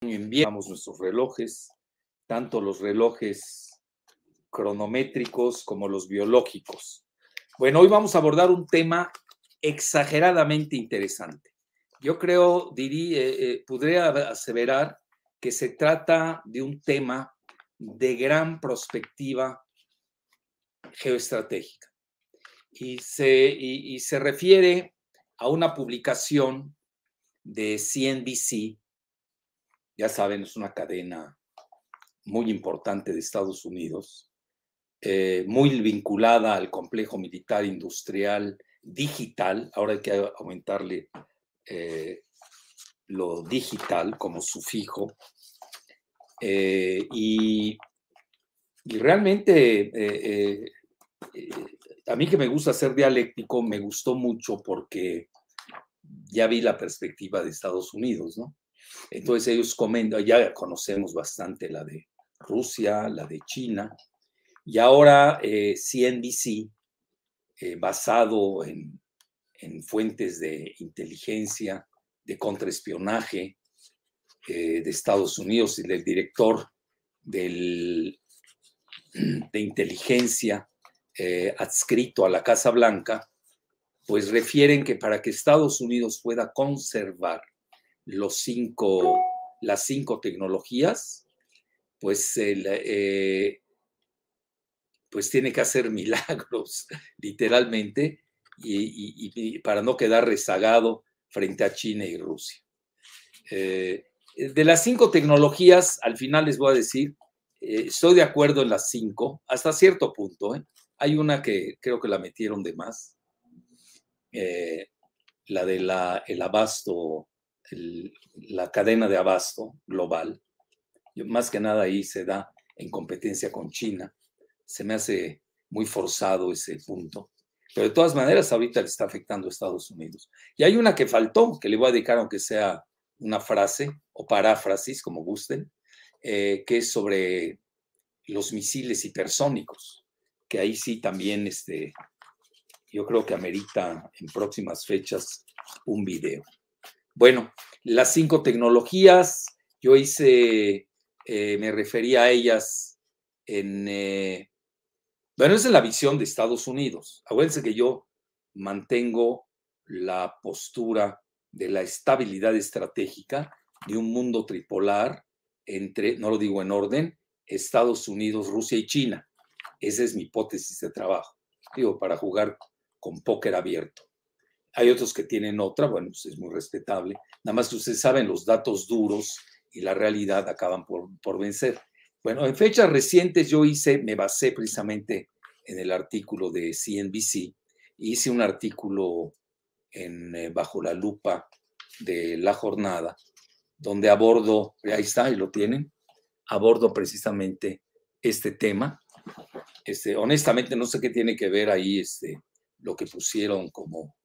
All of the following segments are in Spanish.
enviamos nuestros relojes, tanto los relojes cronométricos como los biológicos. Bueno, hoy vamos a abordar un tema exageradamente interesante. Yo creo, diría, eh, eh, podría aseverar que se trata de un tema de gran perspectiva geoestratégica y se, y se refiere a una publicación de CNBC ya saben, es una cadena muy importante de Estados Unidos, eh, muy vinculada al complejo militar industrial digital. Ahora hay que aumentarle eh, lo digital como sufijo. Eh, y, y, realmente, a mí que me gusta ser dialéctico, me gustó mucho porque ya vi la perspectiva de Estados Unidos, ¿no? Entonces ellos comentan, ya conocemos bastante la de Rusia, la de China, y ahora eh, CNBC, eh, basado en, fuentes de inteligencia, de contraespionaje eh, de Estados Unidos y del director del, de inteligencia eh, adscrito a la Casa Blanca, pues refieren que para que Estados Unidos pueda conservar los cinco, las cinco tecnologías, pues, eh, pues tiene que hacer milagros, literalmente, y, para no quedar rezagado frente a China y Rusia. Eh, de las cinco tecnologías, al final les voy a decir, eh, estoy de acuerdo en las cinco, hasta cierto punto. Hay una que creo que la metieron de más, la del el abasto la cadena de abasto global. Más que nada ahí se da en competencia con China. Se me hace muy forzado ese punto. Pero de todas maneras, ahorita le está afectando a Estados Unidos. Y hay una que faltó, que le voy a dedicar, aunque sea una frase o paráfrasis, como gusten, eh, que es sobre los misiles hipersónicos, que ahí sí también este, yo creo que amerita en próximas fechas un video. Bueno, las cinco tecnologías, yo hice, eh, me refería a ellas en, eh, bueno, esa es la visión de Estados Unidos. Acuérdense que yo mantengo la postura de la estabilidad estratégica de un mundo tripolar entre, no lo digo en orden, Estados Unidos, Rusia y China. Esa es mi hipótesis de trabajo. Digo, para jugar con póker abierto. Hay otros que tienen otra, bueno, pues es muy respetable. Nada más que ustedes saben, los datos duros y la realidad acaban por, por vencer. Bueno, en fechas recientes yo hice, me basé precisamente en el artículo de CNBC, hice un artículo en eh, Bajo la Lupa de la jornada, donde abordo, ahí está, ahí lo tienen, abordo precisamente este tema. Este, honestamente no sé qué tiene que ver ahí este, lo que pusieron como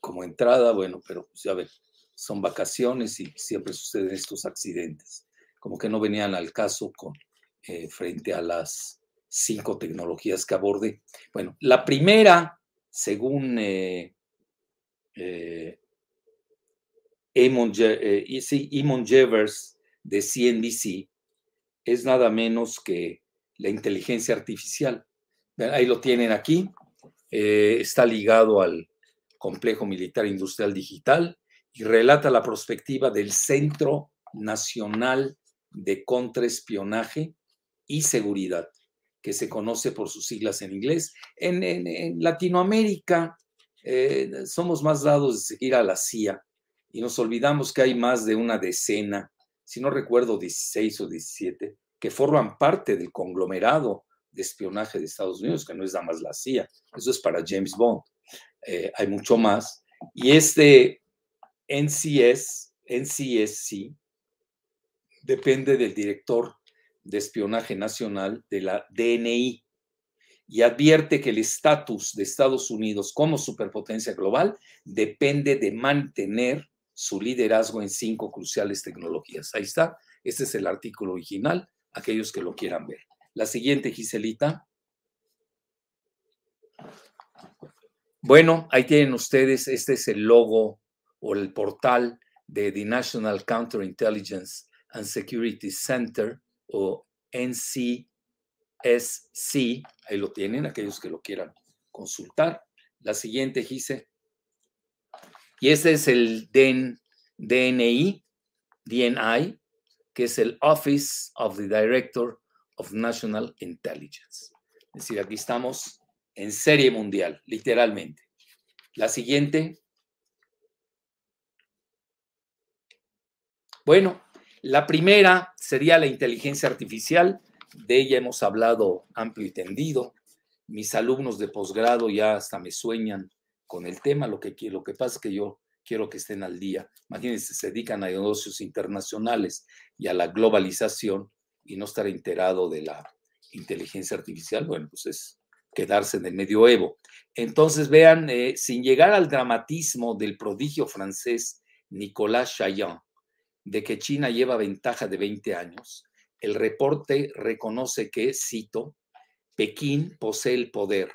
como entrada, bueno, pero pues ya ven, son vacaciones y siempre suceden estos accidentes. Como que no venían al caso con, eh, frente a las cinco tecnologías que aborde. Bueno, la primera, según eh, eh, Emon, Jevers de CNBC, es nada menos que la inteligencia artificial. Ahí lo tienen aquí. está ligado al complejo militar industrial digital y relata la perspectiva del Centro Nacional de Contraespionaje y Seguridad, que se conoce por sus siglas en inglés. En, Latinoamérica eh, somos más dados de seguir a la CIA y nos olvidamos que hay más de una decena, si no recuerdo 16 o 17, que forman parte del conglomerado de espionaje de Estados Unidos, que no es nada más la CIA, eso es para James Bond. Eh, hay mucho más. Y este NCS, NCSC, depende del director de espionaje nacional de la DNI y advierte que el estatus de Estados Unidos como superpotencia global depende de mantener su liderazgo en cinco cruciales tecnologías. Ahí está, este es el artículo original, aquellos que lo quieran ver. La siguiente, Giselita. Bueno, ahí tienen ustedes, este es el logo o el portal de the National Counterintelligence and Security Center o NCSC, ahí lo tienen, aquellos que lo quieran consultar. La siguiente, Gise. Y este es el DNI, DNI, que es el Office of the Director of National Intelligence. Es decir, aquí estamos en serie mundial, literalmente. La siguiente. Bueno, la primera sería la inteligencia artificial. De ella hemos hablado amplio y tendido. Mis alumnos de posgrado ya hasta me sueñan con el tema. Lo que, lo que pasa es que yo quiero que estén al día. Imagínense, se dedican a negocios internacionales y a la globalización y no estar enterado de la inteligencia artificial. Bueno, pues es quedarse en el medioevo. Entonces, vean, eh, sin llegar al dramatismo del prodigio francés Nicolas Chaillan, de que China lleva ventaja de 20 años, el reporte reconoce que, cito, Pekín posee el poder,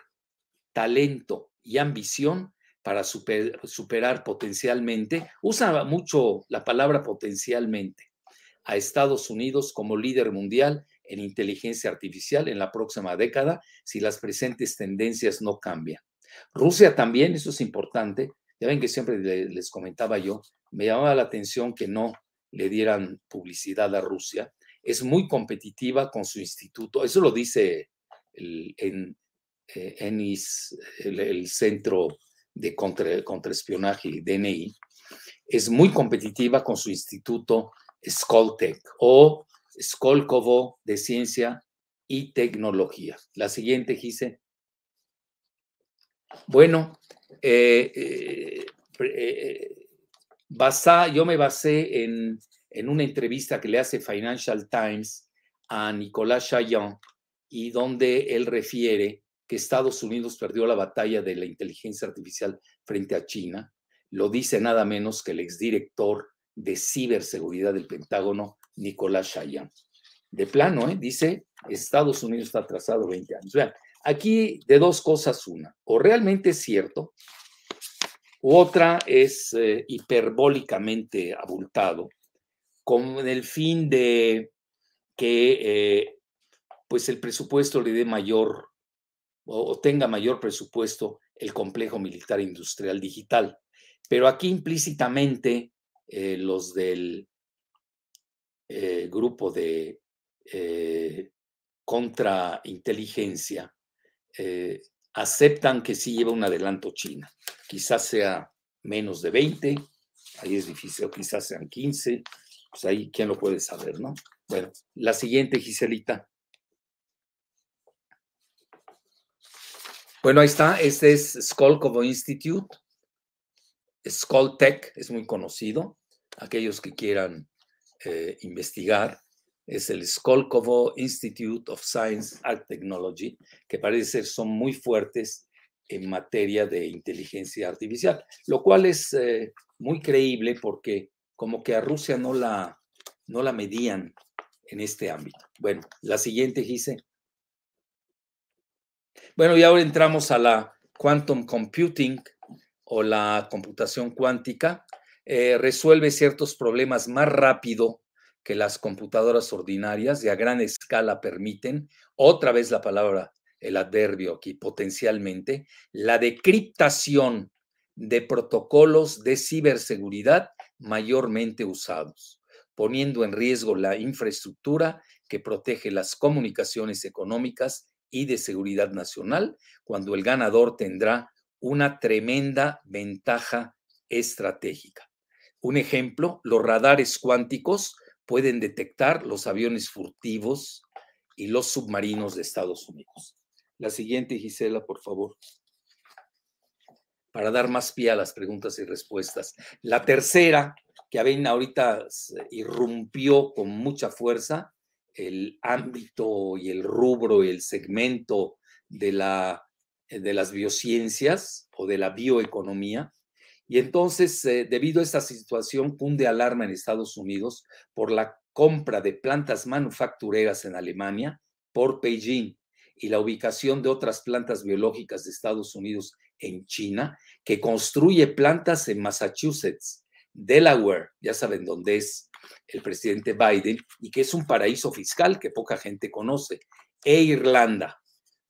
talento y ambición para superar potencialmente, usa mucho la palabra potencialmente, a Estados Unidos como líder mundial en inteligencia artificial en la próxima década si las presentes tendencias no cambian. Rusia también, eso es importante, ya ven que siempre les comentaba yo, me llamaba la atención que no le dieran publicidad a Rusia, es muy competitiva con su instituto, eso lo dice el, en, eh, el, Centro de contra, Contraespionaje, DNI, es muy competitiva con su instituto Skoltech o Skolkovo de Ciencia y Tecnología. La siguiente, Gise. Bueno, eh, eh, eh, yo me basé en, en, una entrevista que le hace Financial Times a Nicolás Chaillon y donde él refiere que Estados Unidos perdió la batalla de la inteligencia artificial frente a China. Lo dice nada menos que el exdirector de ciberseguridad del Pentágono, Nicolás Chayan. De plano, ¿eh? dice, Estados Unidos está atrasado 20 años. Vean, aquí de dos cosas una, o realmente es cierto, u otra es eh, hiperbólicamente abultado, con el fin de que eh, pues el presupuesto le dé mayor o tenga mayor presupuesto el complejo militar industrial digital. Pero aquí implícitamente los del eh, grupo de eh, contrainteligencia aceptan que sí lleva un adelanto China. Quizás sea menos de 20, ahí es difícil, o quizás sean 15, pues ahí quién lo puede saber, ¿no? Bueno, la siguiente, Giselita. Bueno, ahí está, este es Skolkovo Institute. Skoltech es muy conocido. Aquellos que quieran eh, investigar, es el Skolkovo Institute of Science and Technology, que parece ser son muy fuertes en materia de inteligencia artificial, lo cual es eh, muy creíble porque como que a Rusia no la, no la medían en este ámbito. Bueno, la siguiente, Gise. Bueno, y ahora entramos a la quantum computing, o la computación cuántica eh, resuelve ciertos problemas más rápido que las computadoras ordinarias y a gran escala permiten, otra vez la palabra, el adverbio aquí, potencialmente, la decriptación de protocolos de ciberseguridad mayormente usados, poniendo en riesgo la infraestructura que protege las comunicaciones económicas y de seguridad nacional, cuando el ganador tendrá una tremenda ventaja estratégica. Un ejemplo, los radares cuánticos pueden detectar los aviones furtivos y los submarinos de Estados Unidos. La siguiente, Gisela, por favor. Para dar más pie a las preguntas y respuestas. La tercera, que ahorita irrumpió con mucha fuerza, el ámbito y el rubro y el segmento de la eh, de las biociencias o de la bioeconomía. Y entonces, eh, debido a esta situación, cunde alarma en Estados Unidos por la compra de plantas manufactureras en Alemania por Beijing y la ubicación de otras plantas biológicas de Estados Unidos en China, que construye plantas en Massachusetts, Delaware, ya saben dónde es el presidente Biden, y que es un paraíso fiscal que poca gente conoce, e Irlanda,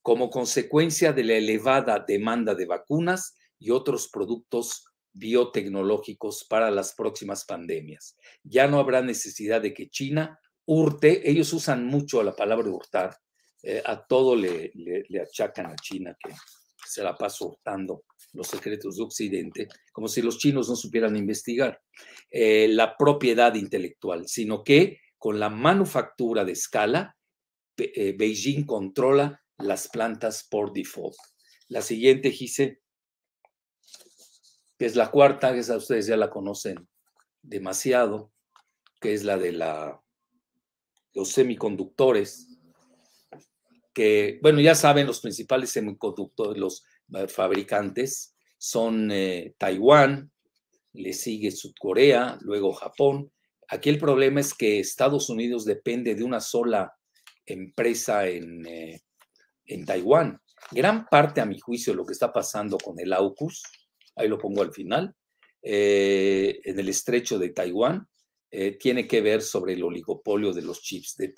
como consecuencia de la elevada demanda de vacunas y otros productos biotecnológicos para las próximas pandemias. Ya no habrá necesidad de que China hurte, ellos usan mucho la palabra hurtar, eh, a todo le, le, achacan a China que se la pasa hurtando los secretos de Occidente, como si los chinos no supieran investigar eh, la propiedad intelectual, sino que con la manufactura de escala, eh, Beijing controla las plantas por default. La siguiente, Gise, que es la cuarta, que esa ustedes ya la conocen demasiado, que es la de los semiconductores, que, bueno, ya saben, los principales semiconductores, los eh, fabricantes son eh, Taiwán, le sigue Sudcorea, luego Japón. Aquí el problema es que Estados Unidos depende de una sola empresa en, eh, en Taiwán. Gran parte, a mi juicio, lo que está pasando con el AUKUS, ahí lo pongo al final, en el estrecho de Taiwán, tiene que ver sobre el oligopolio de los chips de,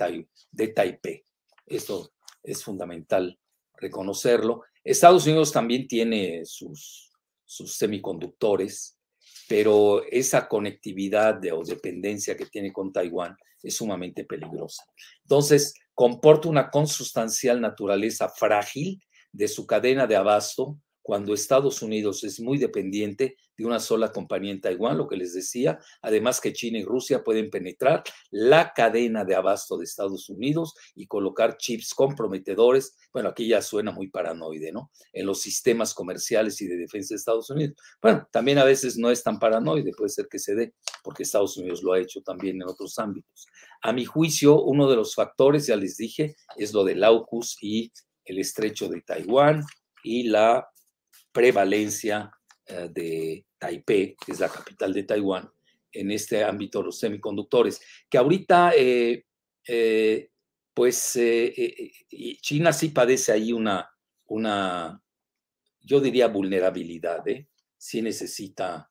de Taipei. Esto es fundamental reconocerlo. Estados Unidos también tiene sus semiconductores, pero esa conectividad o dependencia que tiene con Taiwán es sumamente peligrosa. Entonces, comporta una consustancial naturaleza frágil de su cadena de abasto cuando Estados Unidos es muy dependiente de una sola compañía en Taiwán, lo que les decía, además que China y Rusia pueden penetrar la cadena de abasto de Estados Unidos y colocar chips comprometedores, bueno, aquí ya suena muy paranoide, ¿no? En los sistemas comerciales y de defensa de Estados Unidos. Bueno, también a veces no es tan paranoide, puede ser que se dé, porque Estados Unidos lo ha hecho también en otros ámbitos. A mi juicio, uno de los factores, ya les dije, es lo del AUKUS y el estrecho de Taiwán y la prevalencia eh, de Taipei, que es la capital de Taiwán, en este ámbito los semiconductores, que ahorita, eh, eh, pues, China sí padece ahí una, yo diría, vulnerabilidad, sí necesita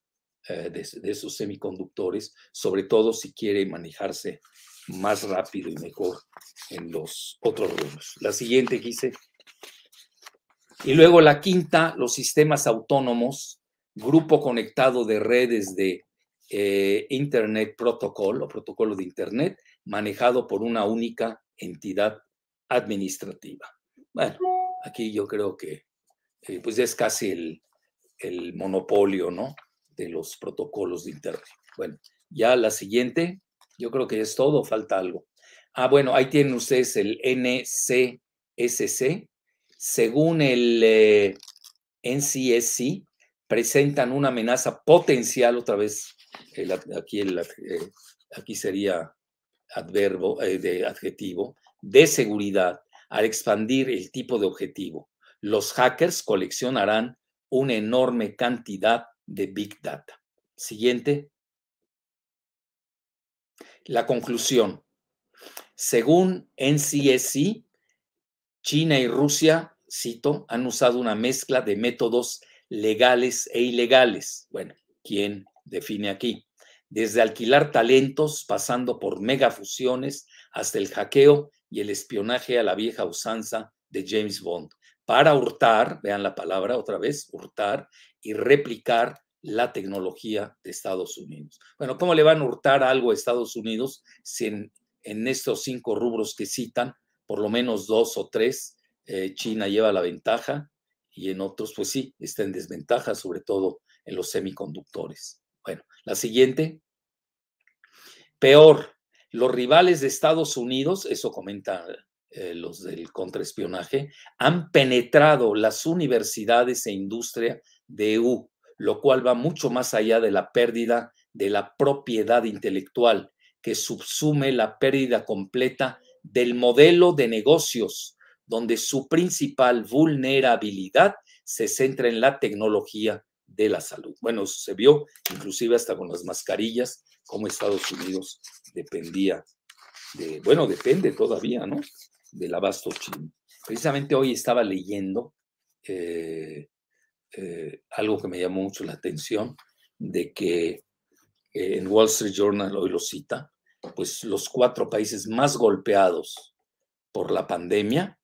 de, de, esos semiconductores, sobre todo si quiere manejarse más rápido y mejor en los otros rubros. La siguiente, Gise. Y luego la quinta, los sistemas autónomos, grupo conectado de redes de eh, Internet Protocol o protocolo de Internet, manejado por una única entidad administrativa. Bueno, aquí yo creo que eh, pues es casi el, el monopolio, ¿no? De los protocolos de Internet. Bueno, ya la siguiente, yo creo que es todo, falta algo. Ah, bueno, ahí tienen ustedes el NCSC, según el eh, NCSC, presentan una amenaza potencial, otra vez, aquí, eh, aquí sería adverbo, eh, de adjetivo, de seguridad al expandir el tipo de objetivo. Los hackers coleccionarán una enorme cantidad de Big Data. Siguiente. La conclusión. Según NCSC, China y Rusia, cito, han usado una mezcla de métodos legales e ilegales. Bueno, ¿quién define aquí? Desde alquilar talentos, pasando por megafusiones, hasta el hackeo y el espionaje a la vieja usanza de James Bond, para hurtar, vean la palabra otra vez, hurtar y replicar la tecnología de Estados Unidos. Bueno, ¿cómo le van a hurtar algo a Estados Unidos si en, en estos cinco rubros que citan por lo menos dos o tres, eh, China lleva la ventaja y en otros, pues sí, está en desventaja, sobre todo en los semiconductores. Bueno, la siguiente. Peor, los rivales de Estados Unidos, eso comenta eh, los del contraespionaje, han penetrado las universidades e industria de EU, lo cual va mucho más allá de la pérdida de la propiedad intelectual, que subsume la pérdida completa del modelo de negocios, donde su principal vulnerabilidad se centra en la tecnología de la salud. Bueno, se vio inclusive hasta con las mascarillas, como Estados Unidos dependía de, bueno, depende todavía, ¿no? Del abasto chino. Precisamente hoy estaba leyendo eh, eh, algo que me llamó mucho la atención, de que eh, en Wall Street Journal hoy lo cita, pues los cuatro países más golpeados por la pandemia,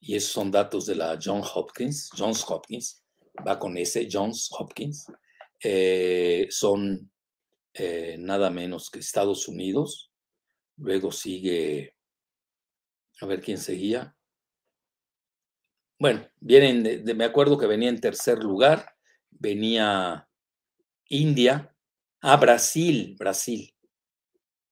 y esos son datos de la Johns Hopkins, Johns Hopkins, va con ese, Johns Hopkins, eh, son eh, nada menos que Estados Unidos, luego sigue, a ver quién seguía. Bueno, vienen, me acuerdo que venía en tercer lugar, venía India, ah, Brasil, Brasil.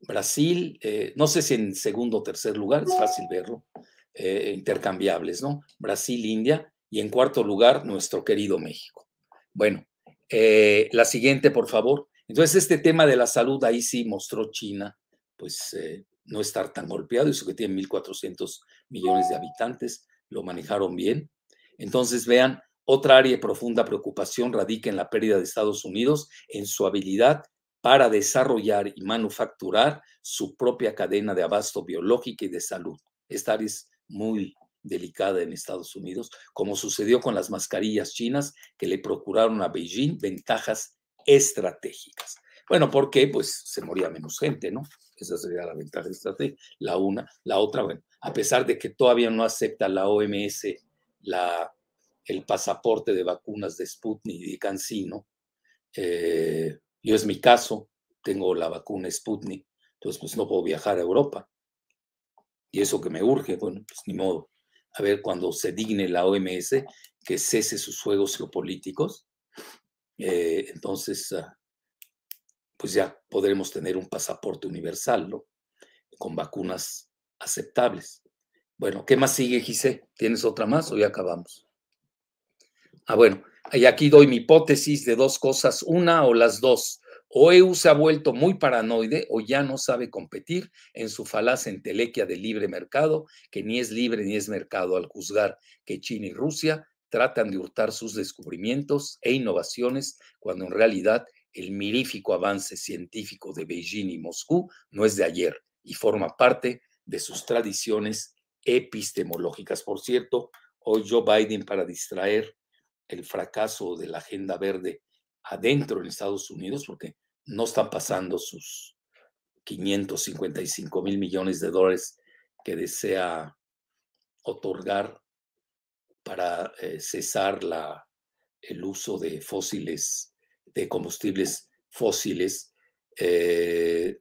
Brasil, eh, no sé si en segundo o tercer lugar, es fácil verlo, eh, intercambiables, ¿no? Brasil, India, y en cuarto lugar, nuestro querido México. Bueno, eh, la siguiente, por favor. Entonces, este tema de la salud ahí sí mostró China, pues no estar tan golpeado, eso que tiene 1.400 millones de habitantes, lo manejaron bien. Entonces, vean, otra área de profunda preocupación radica en la pérdida de Estados Unidos en su habilidad para desarrollar y manufacturar su propia cadena de abasto biológica y de salud. Esta área es muy delicada en Estados Unidos, como sucedió con las mascarillas chinas que le procuraron a Beijing ventajas estratégicas. Bueno, ¿por qué? Pues se moría menos gente, ¿no? Esa sería la ventaja estratégica. La una, la otra, bueno, a pesar de que todavía no acepta la OMS la el pasaporte de vacunas de Sputnik y de CanSino. Eh, yo es mi caso, tengo la vacuna Sputnik, entonces pues no puedo viajar a Europa. Y eso que me urge, bueno, pues ni modo. A ver, cuando se digne la OMS que cese sus juegos geopolíticos, eh, entonces ah, pues ya podremos tener un pasaporte universal, ¿no? Con vacunas aceptables. Bueno, ¿qué más sigue, Gise? ¿Tienes otra más o ya acabamos? Ah, bueno, y aquí doy mi hipótesis de dos cosas, una o las dos. O EU se ha vuelto muy paranoide o ya no sabe competir en su falaz entelequia de libre mercado, que ni es libre ni es mercado al juzgar que China y Rusia tratan de hurtar sus descubrimientos e innovaciones cuando en realidad el mirífico avance científico de Beijing y Moscú no es de ayer y forma parte de sus tradiciones epistemológicas. Por cierto, hoy Joe Biden, para distraer el fracaso de la agenda verde adentro en Estados Unidos, porque no están pasando sus 555 mil millones de dólares que desea otorgar para eh, cesar la, el uso de fósiles, de combustibles fósiles. Eh,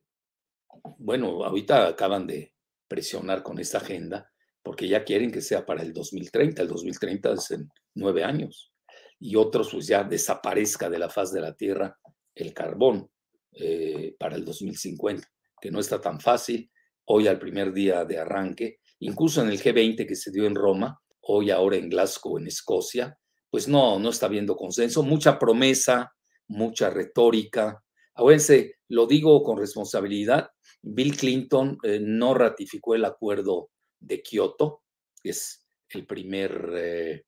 bueno, ahorita acaban de presionar con esta agenda porque ya quieren que sea para el 2030. El 2030 es en nueve años y otros pues ya desaparezca de la faz de la Tierra el carbón eh, para el 2050, que no está tan fácil. Hoy al primer día de arranque, incluso en el G20 que se dio en Roma, hoy ahora en Glasgow, en Escocia, pues no, no está habiendo consenso, mucha promesa, mucha retórica. Acuérdense, lo digo con responsabilidad, Bill Clinton eh, no ratificó el acuerdo de Kioto, que es el primer eh,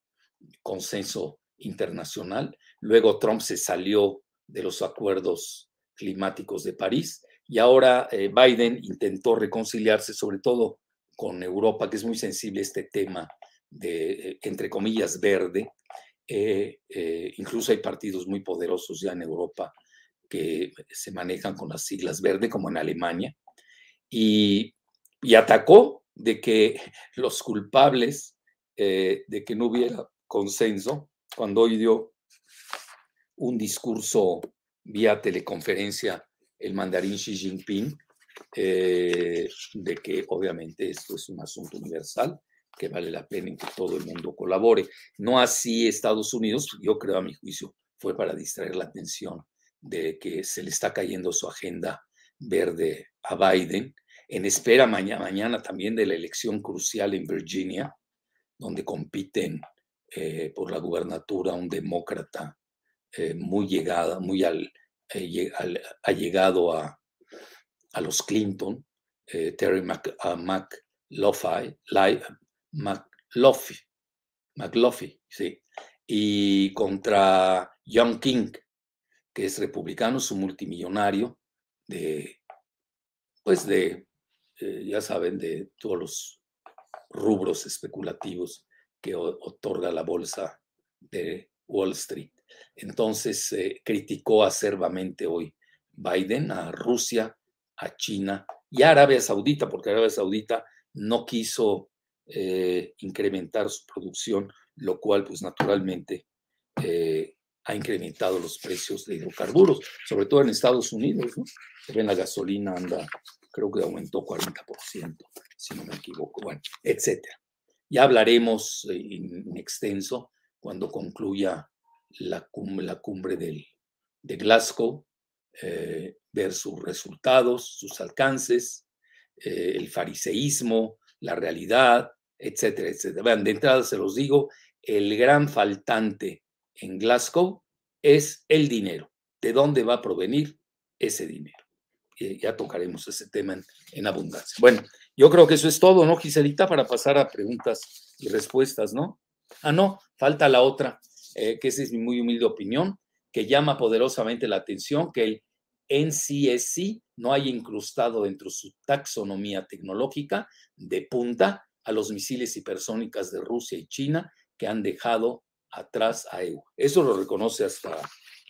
consenso internacional. Luego Trump se salió de los acuerdos climáticos de París y ahora eh, Biden intentó reconciliarse sobre todo con Europa, que es muy sensible este tema de, eh, entre comillas, verde. Eh, incluso hay partidos muy poderosos ya en Europa que se manejan con las siglas verde, como en Alemania, y atacó de que los culpables de que no hubiera consenso cuando hoy dio un discurso vía teleconferencia el mandarín Xi Jinping, eh, de que obviamente esto es un asunto universal, que vale la pena en que todo el mundo colabore. No así Estados Unidos, yo creo a mi juicio, fue para distraer la atención de que se le está cayendo su agenda verde a Biden, en espera mañana, mañana también de la elección crucial en Virginia, donde compiten eh, por la gubernatura, un demócrata eh, muy llegada, muy al, eh, allegado a, a, los Clinton, Terry McLaughlin, McLaughlin, sí, y contra John King, que es republicano, es un multimillonario de, pues de, ya saben, de todos los rubros especulativos que otorga la bolsa de Wall Street. Entonces eh, criticó acervamente hoy Biden a Rusia, a China y a Arabia Saudita, porque Arabia Saudita no quiso eh, incrementar su producción, lo cual pues naturalmente eh, ha incrementado los precios de hidrocarburos, sobre todo en Estados Unidos. ¿no? Ven, la gasolina anda, creo que aumentó 40%, si no me equivoco, bueno, etcétera. Ya hablaremos en, extenso cuando concluya la cumbre, del, de Glasgow, eh, ver sus resultados, sus alcances, eh, el fariseísmo, la realidad, etcétera, etcétera. Vean, de entrada se los digo, el gran faltante en Glasgow es el dinero. ¿De dónde va a provenir ese dinero? ya tocaremos ese tema en, abundancia. Bueno, yo creo que eso es todo, ¿no, Giselita? Para pasar a preguntas y respuestas, ¿no? Ah, no, falta la otra, eh, que esa es mi muy humilde opinión, que llama poderosamente la atención que el NCSC no haya incrustado dentro de su taxonomía tecnológica de punta a los misiles hipersónicas de Rusia y China que han dejado atrás a EU. Eso lo reconoce hasta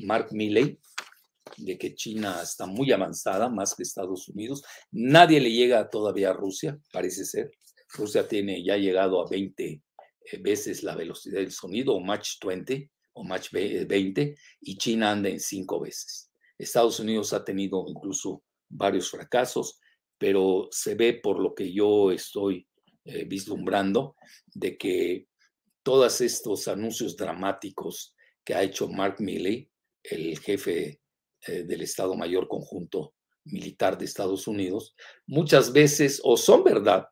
Mark Milley, de que China está muy avanzada, más que Estados Unidos. Nadie le llega todavía a Rusia, parece ser. Rusia tiene ya llegado a 20 eh, veces la velocidad del sonido, o Mach 20, o Mach 20, y China anda en 5 veces. Estados Unidos ha tenido incluso varios fracasos, pero se ve por lo que yo estoy eh, vislumbrando de que todos estos anuncios dramáticos que ha hecho Mark Milley, el jefe eh, del Estado Mayor Conjunto Militar de Estados Unidos, muchas veces o son verdad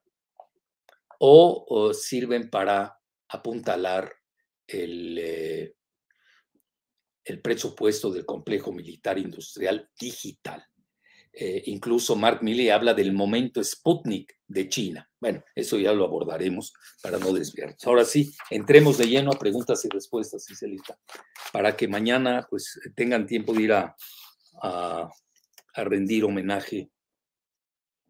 o, sirven para apuntalar el, eh, el presupuesto del complejo militar industrial digital. Eh, incluso Mark Milley habla del momento Sputnik de China. Bueno, eso ya lo abordaremos para no desviarnos. Ahora sí, entremos de lleno a preguntas y respuestas, Iselita, para que mañana pues tengan tiempo de ir a, a, rendir homenaje.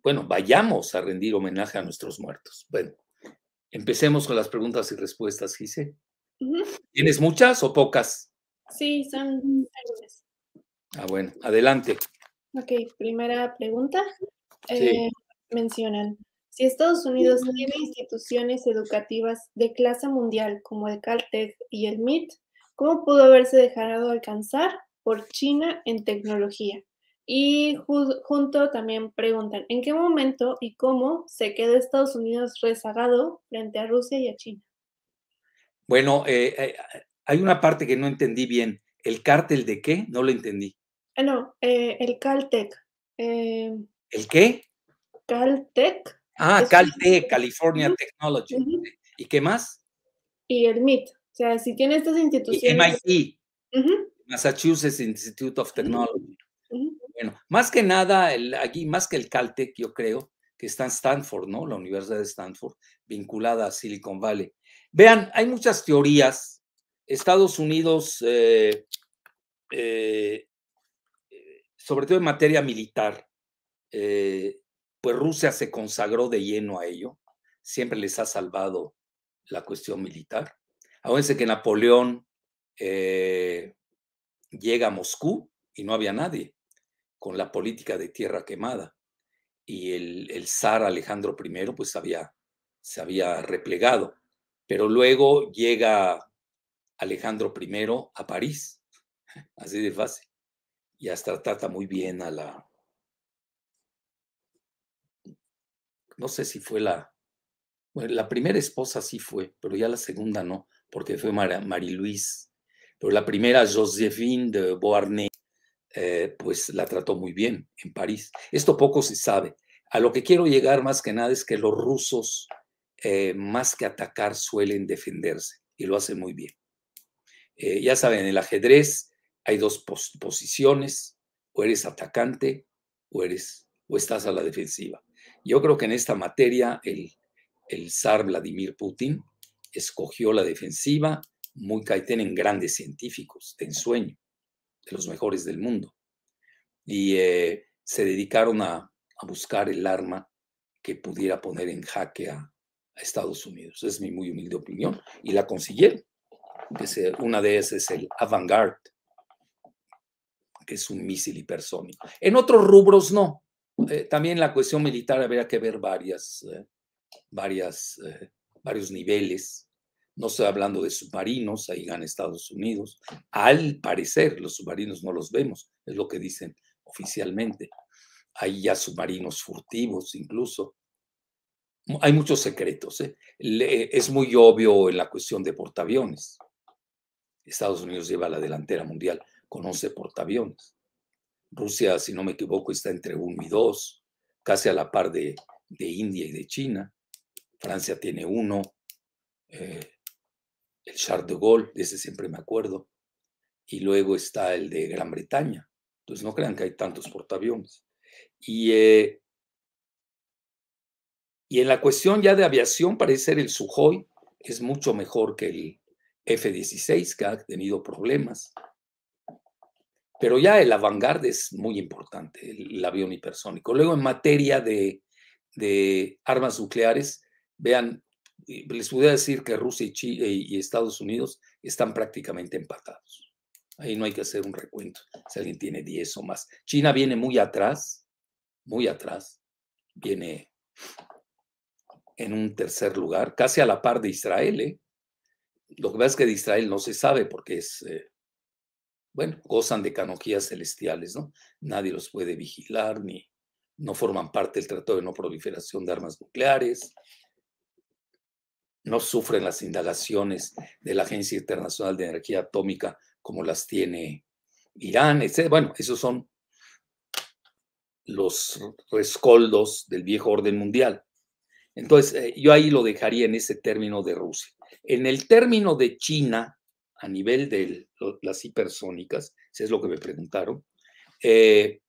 Bueno, vayamos a rendir homenaje a nuestros muertos. Bueno, empecemos con las preguntas y respuestas, Gise. ¿Tienes muchas o pocas? Sí, son Ah, bueno, adelante. Ok, primera pregunta. Eh, mencionan, si Estados Unidos tiene instituciones educativas de clase mundial como el Caltech y el MIT, ¿cómo pudo haberse dejado alcanzar por China en tecnología? Y junto también preguntan, ¿en qué momento y cómo se quedó Estados Unidos rezagado frente a Rusia y a China? Bueno, eh, eh, hay una parte que no entendí bien. ¿El cártel de qué? No lo entendí. Ah, no, eh, el Caltech. Eh, ¿El qué? Caltech. Ah, Caltech, California Technology. ¿Y qué más? Y el MIT. O sea, si tiene estas instituciones. MIT, Massachusetts Institute of Technology. Bueno, más que nada, aquí, más que el Caltech, yo creo que está en Stanford, ¿no? La Universidad de Stanford, vinculada a Silicon Valley. Vean, hay muchas teorías. Estados Unidos eh, sobre todo en materia militar, eh, pues Rusia se consagró de lleno a ello, siempre les ha salvado la cuestión militar. Acuérdense que Napoleón eh, llega a Moscú y no había nadie con la política de tierra quemada. Y el, el zar Alejandro I pues había, se había replegado. Pero luego llega Alejandro I a París, así de fácil y hasta trata muy bien a la... No sé si fue la... Bueno, la primera esposa sí fue, pero ya la segunda no, porque fue Marie-Louise. Pero la primera, Joséphine de Beauharnais, eh, pues la trató muy bien en París. Esto poco se sabe. A lo que quiero llegar más que nada es que los rusos, eh, más que atacar, suelen defenderse y lo hacen muy bien. Eh, ya saben, el ajedrez hay dos posiciones, o eres atacante o, eres, o estás a la defensiva. Yo creo que en esta materia el, el zar Vladimir Putin escogió la defensiva, muy en grandes científicos de ensueño, de los mejores del mundo, y eh, se dedicaron a, buscar el arma que pudiera poner en jaque a, Estados Unidos. Es mi muy humilde opinión, y la consiguieron. una de esas es el avant-garde, que es un misil hipersónico. En otros rubros no. Eh, también la cuestión militar habría que ver varias, eh, varias, eh, varios niveles. No estoy hablando de submarinos, ahí gana Estados Unidos. Al parecer, los submarinos no los vemos, es lo que dicen oficialmente. Hay ya submarinos furtivos incluso. Hay muchos secretos. Es muy obvio en la cuestión de portaaviones. Estados Unidos lleva la delantera mundial con 11 portaaviones. Rusia, si no me equivoco, está entre uno y dos, casi a la par de, India y de China. Francia tiene uno. Eh, el Charles de Gaulle, de ese siempre me acuerdo. Y luego está el de Gran Bretaña. Entonces no crean que hay tantos portaaviones. Y, eh, y en la cuestión ya de aviación, parece ser el Sukhoi es mucho mejor que el F-16, que ha tenido problemas. Pero ya el avant es muy importante, el, avión hipersónico. Luego, en materia de, armas nucleares, vean, les pudiera decir que Rusia y, eh, y Estados Unidos están prácticamente empatados. Ahí no hay que hacer un recuento, si alguien tiene 10 o más. China viene muy atrás, muy atrás, viene en un tercer lugar, casi a la par de Israel. ¿eh? Lo que pasa es que de Israel no se sabe porque es eh, bueno, gozan de canonjías celestiales, ¿no? Nadie los puede vigilar, ni no forman parte del Tratado de No Proliferación de Armas Nucleares, no sufren las indagaciones de la Agencia Internacional de Energía Atómica como las tiene Irán, etc. Bueno, esos son los rescoldos del viejo orden mundial. Entonces, eh, yo ahí lo dejaría en ese término de Rusia. En el término de China, a nivel de las hipersónicas, si es lo que me preguntaron, eh,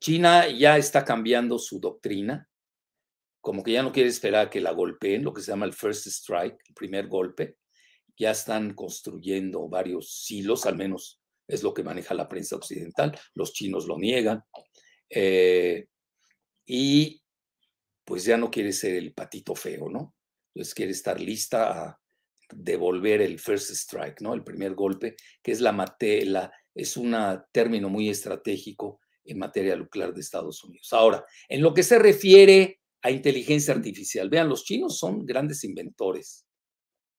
China ya está cambiando su doctrina, como que ya no quiere esperar a que la golpeen, lo que se llama el first strike, el primer golpe. Ya están construyendo varios silos, al menos es lo que maneja la prensa occidental. Los chinos lo niegan. Eh, y pues ya no quiere ser el patito feo, ¿no? Entonces quiere estar lista a, devolver el first strike, ¿no? El primer golpe, que es la, la es un término muy estratégico en materia nuclear de Estados Unidos. Ahora, en lo que se refiere a inteligencia artificial, vean, los chinos son grandes inventores.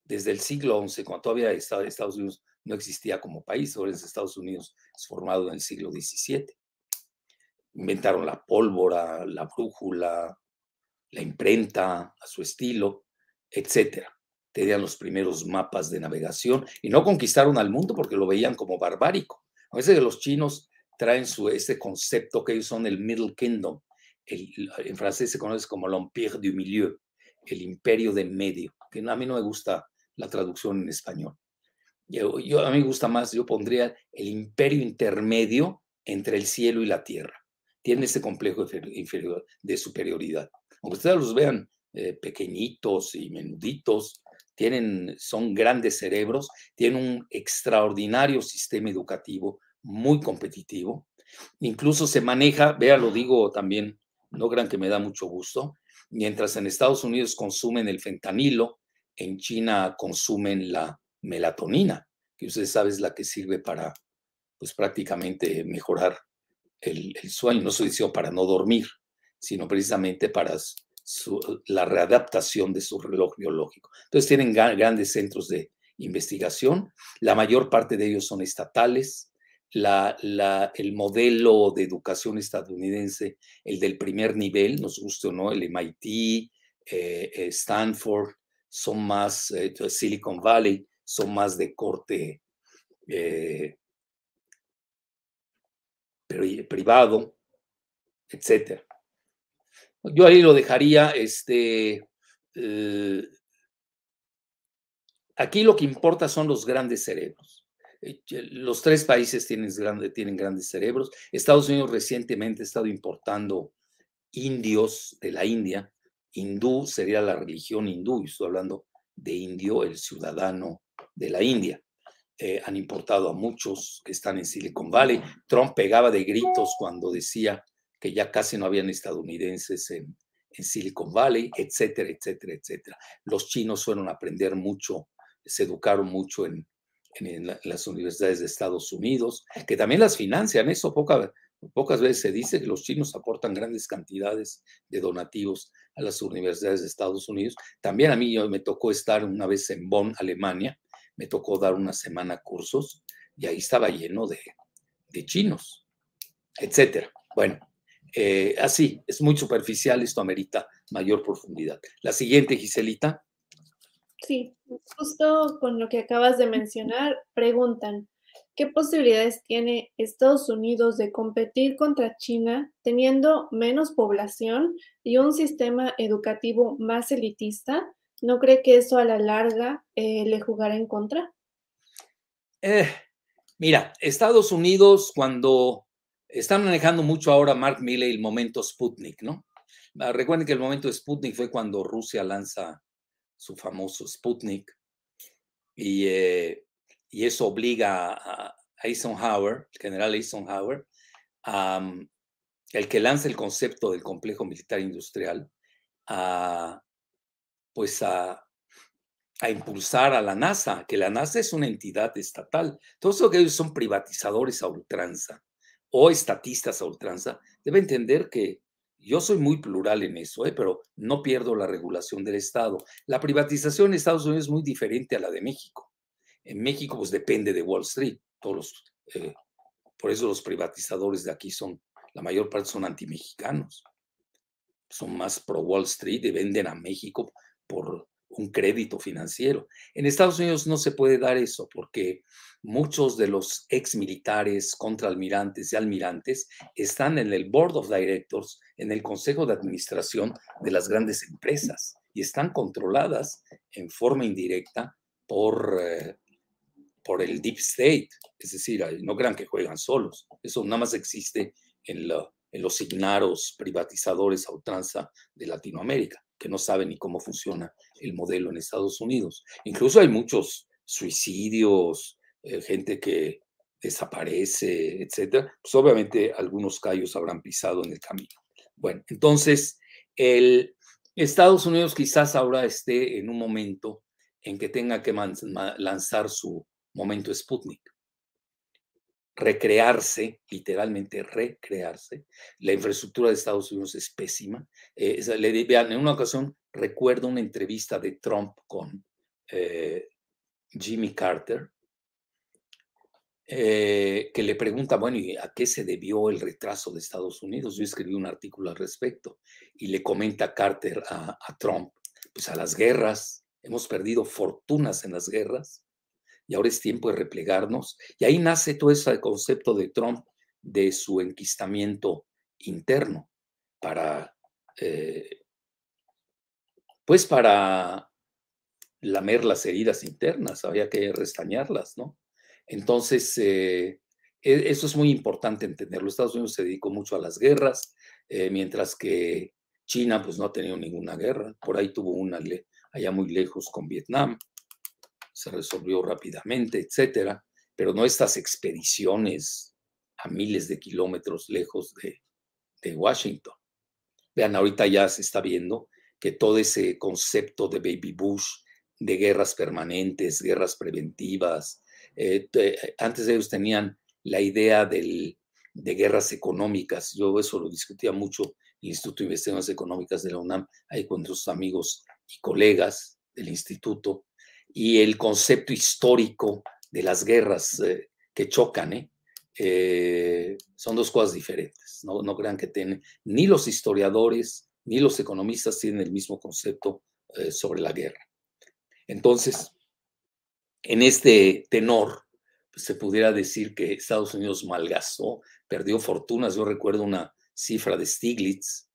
Desde el siglo XI, cuando todavía Estados Unidos no existía como país, ahora es Estados Unidos es formado en el siglo XVII. Inventaron la pólvora, la brújula, la imprenta a su estilo, etcétera tenían los primeros mapas de navegación y no conquistaron al mundo porque lo veían como barbárico. A veces los chinos traen su, este concepto que ellos son el Middle Kingdom. en francés se conoce como l'Empire du Milieu, el imperio de medio, que a mí no me gusta la traducción en español. Yo, a mí me gusta más, yo pondría el imperio intermedio entre el cielo y la tierra. Tienen ese complejo inferior, de superioridad. Aunque ustedes los vean eh, pequeñitos y menuditos, tienen, son grandes cerebros, tienen un extraordinario sistema educativo muy competitivo. Incluso se maneja, vea, lo digo también, no crean que me da mucho gusto, mientras en Estados Unidos consumen el fentanilo, en China consumen la melatonina, que ustedes saben es la que sirve para, pues prácticamente mejorar el, sueño, no soy diciendo para no dormir, sino precisamente para la readaptación de su reloj biológico. Entonces tienen grandes centros de investigación, la mayor parte de ellos son estatales, el modelo de educación estadounidense, el del primer nivel, nos gusta o no, el MIT, eh, eh, Stanford, son más, eh, Silicon Valley, son más de corte privado, etcétera. Yo ahí lo dejaría, este, eh, aquí lo que importa son los grandes cerebros. Eh, los tres países tienen, tienen grandes cerebros. Estados Unidos recientemente ha estado importando indios de la India. Hindú sería la religión hindú, y estoy hablando de indio, el ciudadano de la India. Eh, han importado a muchos que están en Silicon Valley. Trump pegaba de gritos cuando decía que ya casi no habían estadounidenses en, Silicon Valley, etcétera, etcétera, etcétera. Los chinos fueron a aprender mucho, se educaron mucho en, las universidades de Estados Unidos, que también las financian. Eso pocas veces se dice que los chinos aportan grandes cantidades de donativos a las universidades de Estados Unidos. También a mí me tocó estar una vez en Bonn, Alemania, me tocó dar una semana cursos y ahí estaba lleno de, de chinos, etcétera. Bueno, eh, así, es muy superficial, esto amerita mayor profundidad. La siguiente, Giselita. Sí, justo con lo que acabas de mencionar, preguntan, ¿qué posibilidades tiene Estados Unidos de competir contra China teniendo menos población y un sistema educativo más elitista? ¿No cree que eso a la larga eh, le jugará en contra? Eh, mira, Estados Unidos cuando están manejando mucho ahora Mark Milley el momento Sputnik, ¿no? Ah, recuerden que el momento Sputnik fue cuando Rusia lanza su famoso Sputnik, y, eh, y eso obliga a Eisenhower, el general Eisenhower, el que lanza el concepto del complejo militar industrial, a, pues a, impulsar a la NASA, que la NASA es una entidad estatal. Todos los que ellos son privatizadores a ultranza o estatistas a ultranza, debe entender que yo soy muy plural en eso, ¿eh? pero no pierdo la regulación del Estado. La privatización en Estados Unidos es muy diferente a la de México. En México, pues depende de Wall Street. Todos eh, por eso los privatizadores de aquí son, la mayor parte son antimexicanos. Son más pro Wall Street y venden a México por un crédito financiero. En Estados Unidos no se puede dar eso porque muchos de los ex militares, contraalmirantes y almirantes están en el Board of Directors, en el Consejo de Administración de las grandes empresas y están controladas en forma indirecta por, eh, por el Deep State. Es decir, no crean que juegan solos. Eso nada más existe en, los signaros privatizadores a ultranza de Latinoamérica, que no saben ni cómo funciona el modelo en Estados Unidos. Incluso hay muchos suicidios, eh, gente que desaparece, etcétera, pues obviamente algunos callos habrán pisado en el camino. Bueno, entonces, el Estados Unidos quizás ahora esté en un momento en que tenga que lanzar su momento Sputnik, recrearse, literalmente recrearse. La infraestructura de Estados Unidos es pésima. Eh, en una ocasión recuerdo una entrevista de Trump con eh, Jimmy Carter, eh, que le pregunta, bueno, ¿y a qué se debió el retraso de Estados Unidos? Yo escribí un artículo al respecto y le comenta Carter a, Trump, pues a las guerras, hemos perdido fortunas en las guerras y ahora es tiempo de replegarnos. Y ahí nace todo ese concepto de Trump de su enquistamiento interno para, eh, pues para lamer las heridas internas, había que restañarlas, ¿no? Entonces, eh, e, eso es muy importante entenderlo. Estados Unidos se dedicó mucho a las guerras, eh, mientras que China pues no ha tenido ninguna guerra. Por ahí tuvo una allá muy lejos con Vietnam, se resolvió rápidamente, etcétera, pero no estas expediciones a miles de kilómetros lejos de, Washington. Vean, ahorita ya se está viendo que todo ese concepto de Baby Bush, de guerras permanentes, guerras preventivas, eh, antes ellos tenían la idea de guerras económicas. Yo eso lo discutía mucho en el Instituto de Investigaciones Económicas de la UNAM, ahí con sus amigos y colegas del instituto, y el concepto histórico de las guerras eh, que chocan, son dos cosas diferentes. No, no crean que tienen, ni los historiadores ni los economistas tienen el mismo concepto sobre la guerra. Entonces, en este tenor, pues, se pudiera decir que Estados Unidos malgastó, perdió fortunas. Yo recuerdo una cifra de Stiglitz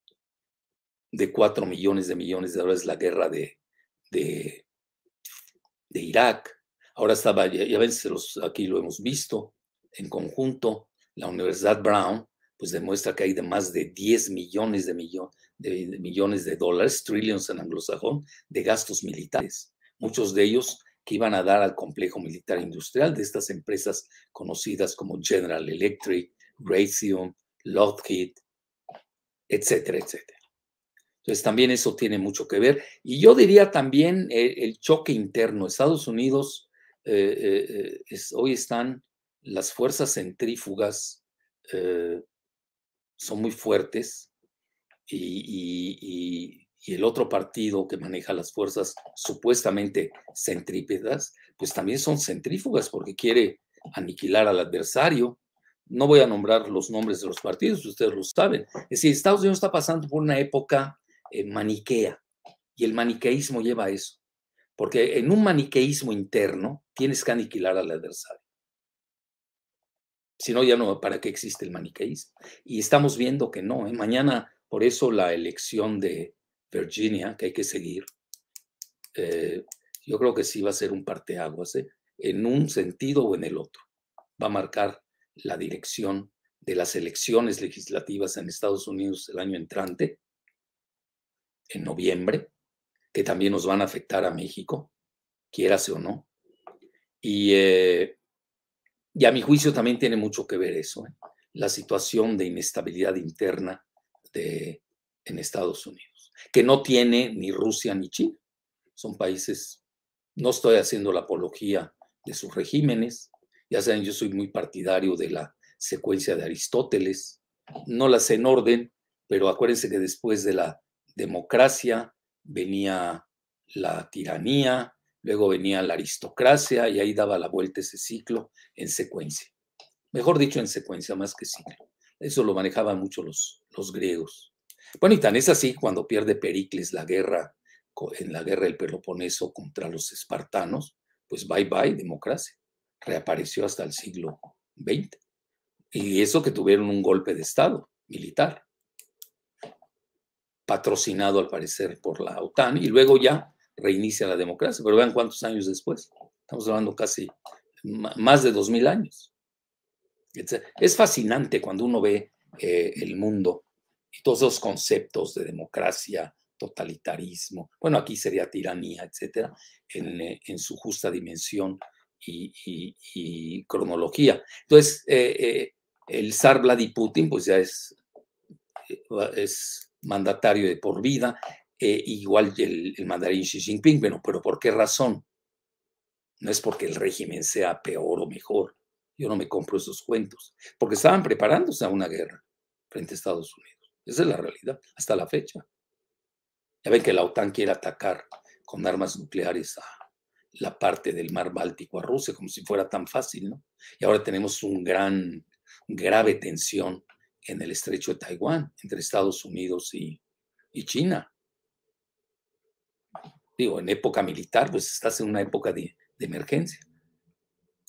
de 4 millones de millones de dólares la guerra de, de, Irak. Ahora estaba, ya, ven, aquí lo hemos visto en conjunto, la Universidad Brown, pues demuestra que hay de más de 10 millones de, de millones de dólares, trillions en anglosajón, de gastos militares. Muchos de ellos que iban a dar al complejo militar industrial de estas empresas conocidas como General Electric, Raytheon, Lockheed, etcétera, etcétera. Entonces también eso tiene mucho que ver. Y yo diría también el, choque interno. Estados Unidos hoy están las fuerzas centrífugas, son muy fuertes y, el otro partido que maneja las fuerzas supuestamente centrípedas, pues también son centrífugas porque quiere aniquilar al adversario. No voy a nombrar los nombres de los partidos, ustedes lo saben. Es decir, Estados Unidos está pasando por una época eh, maniquea y el maniqueísmo lleva a eso, porque en un maniqueísmo interno tienes que aniquilar al adversario. Si no, ya no, ¿para qué existe el maniqueísmo? Y estamos viendo que no. ¿eh? Mañana, por eso la elección de Virginia, que hay que seguir, eh, yo creo que sí va a ser un parteaguas, en un sentido o en el otro. Va a marcar la dirección de las elecciones legislativas en Estados Unidos el año entrante, en noviembre, que también nos van a afectar a México, quierase o no. Y eh, y a mi juicio también tiene mucho que ver eso, ¿eh? la situación de inestabilidad interna de, en Estados Unidos, que no tiene ni Rusia ni China. Son países, no estoy haciendo la apología de sus regímenes, ya saben, yo soy muy partidario de la secuencia de Aristóteles, no las en orden, pero acuérdense que después de la democracia venía la tiranía, luego venía la aristocracia y ahí daba la vuelta ese ciclo en secuencia. Mejor dicho, en secuencia más que ciclo. Eso lo manejaban mucho los, los griegos. Bueno, y tan es así cuando pierde Pericles la guerra, en la guerra del Peloponeso contra los espartanos, pues bye bye, democracia. Reapareció hasta el siglo XX. Y eso que tuvieron un golpe de Estado militar, patrocinado al parecer por la OTAN, y luego ya reinicia la democracia. Pero vean cuántos años después. Estamos hablando casi más de dos mil años. Es fascinante cuando uno ve eh, el mundo y todos esos conceptos de democracia, totalitarismo, bueno, aquí sería tiranía, etcétera, en, eh, su justa dimensión y, cronología. Entonces, eh, el zar Vladimir Putin, pues ya es mandatario de por vida, igual el, el mandarín Xi Jinping, bueno, pero ¿por qué razón? No es porque el régimen sea peor o mejor. Yo no me compro esos cuentos, porque estaban preparándose a una guerra frente a Estados Unidos. Esa es la realidad, hasta la fecha. Ya ven que la OTAN quiere atacar con armas nucleares a la parte del mar Báltico a Rusia, como si fuera tan fácil, ¿no? Y ahora tenemos un gran, grave tensión en el estrecho de Taiwán, entre Estados Unidos y, y China. Digo, en época militar, pues estás en una época de, de emergencia,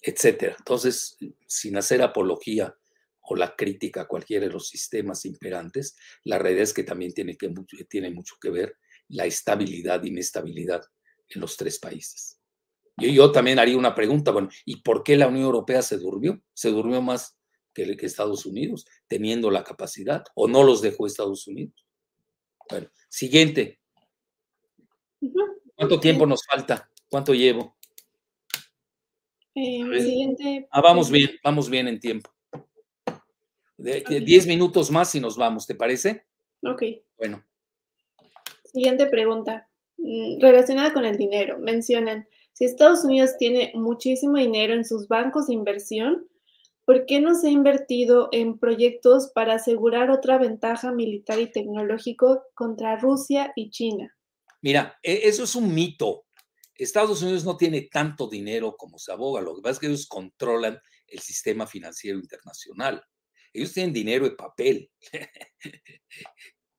etcétera. Entonces, sin hacer apología o la crítica a cualquiera de los sistemas imperantes, la realidad es que también tiene, que, tiene mucho que ver la estabilidad e inestabilidad en los tres países. Y yo también haría una pregunta, bueno, ¿y por qué la Unión Europea se durmió? Se durmió más que, que Estados Unidos, teniendo la capacidad, o no los dejó Estados Unidos. Bueno, siguiente. ¿Cuánto tiempo nos falta? ¿Cuánto llevo? Eh, ah, vamos bien, vamos bien en tiempo. diez minutos más y nos vamos, ¿te parece? Ok. Bueno. Siguiente pregunta. Mm, relacionada con el dinero. Mencionan, si Estados Unidos tiene muchísimo dinero en sus bancos de inversión, ¿por qué no se ha invertido en proyectos para asegurar otra ventaja militar y tecnológico contra Rusia y China? Mira, e, eso es un mito. Estados Unidos no tiene tanto dinero como se aboga, lo que pasa es que ellos controlan el sistema financiero internacional. Ellos tienen dinero de papel.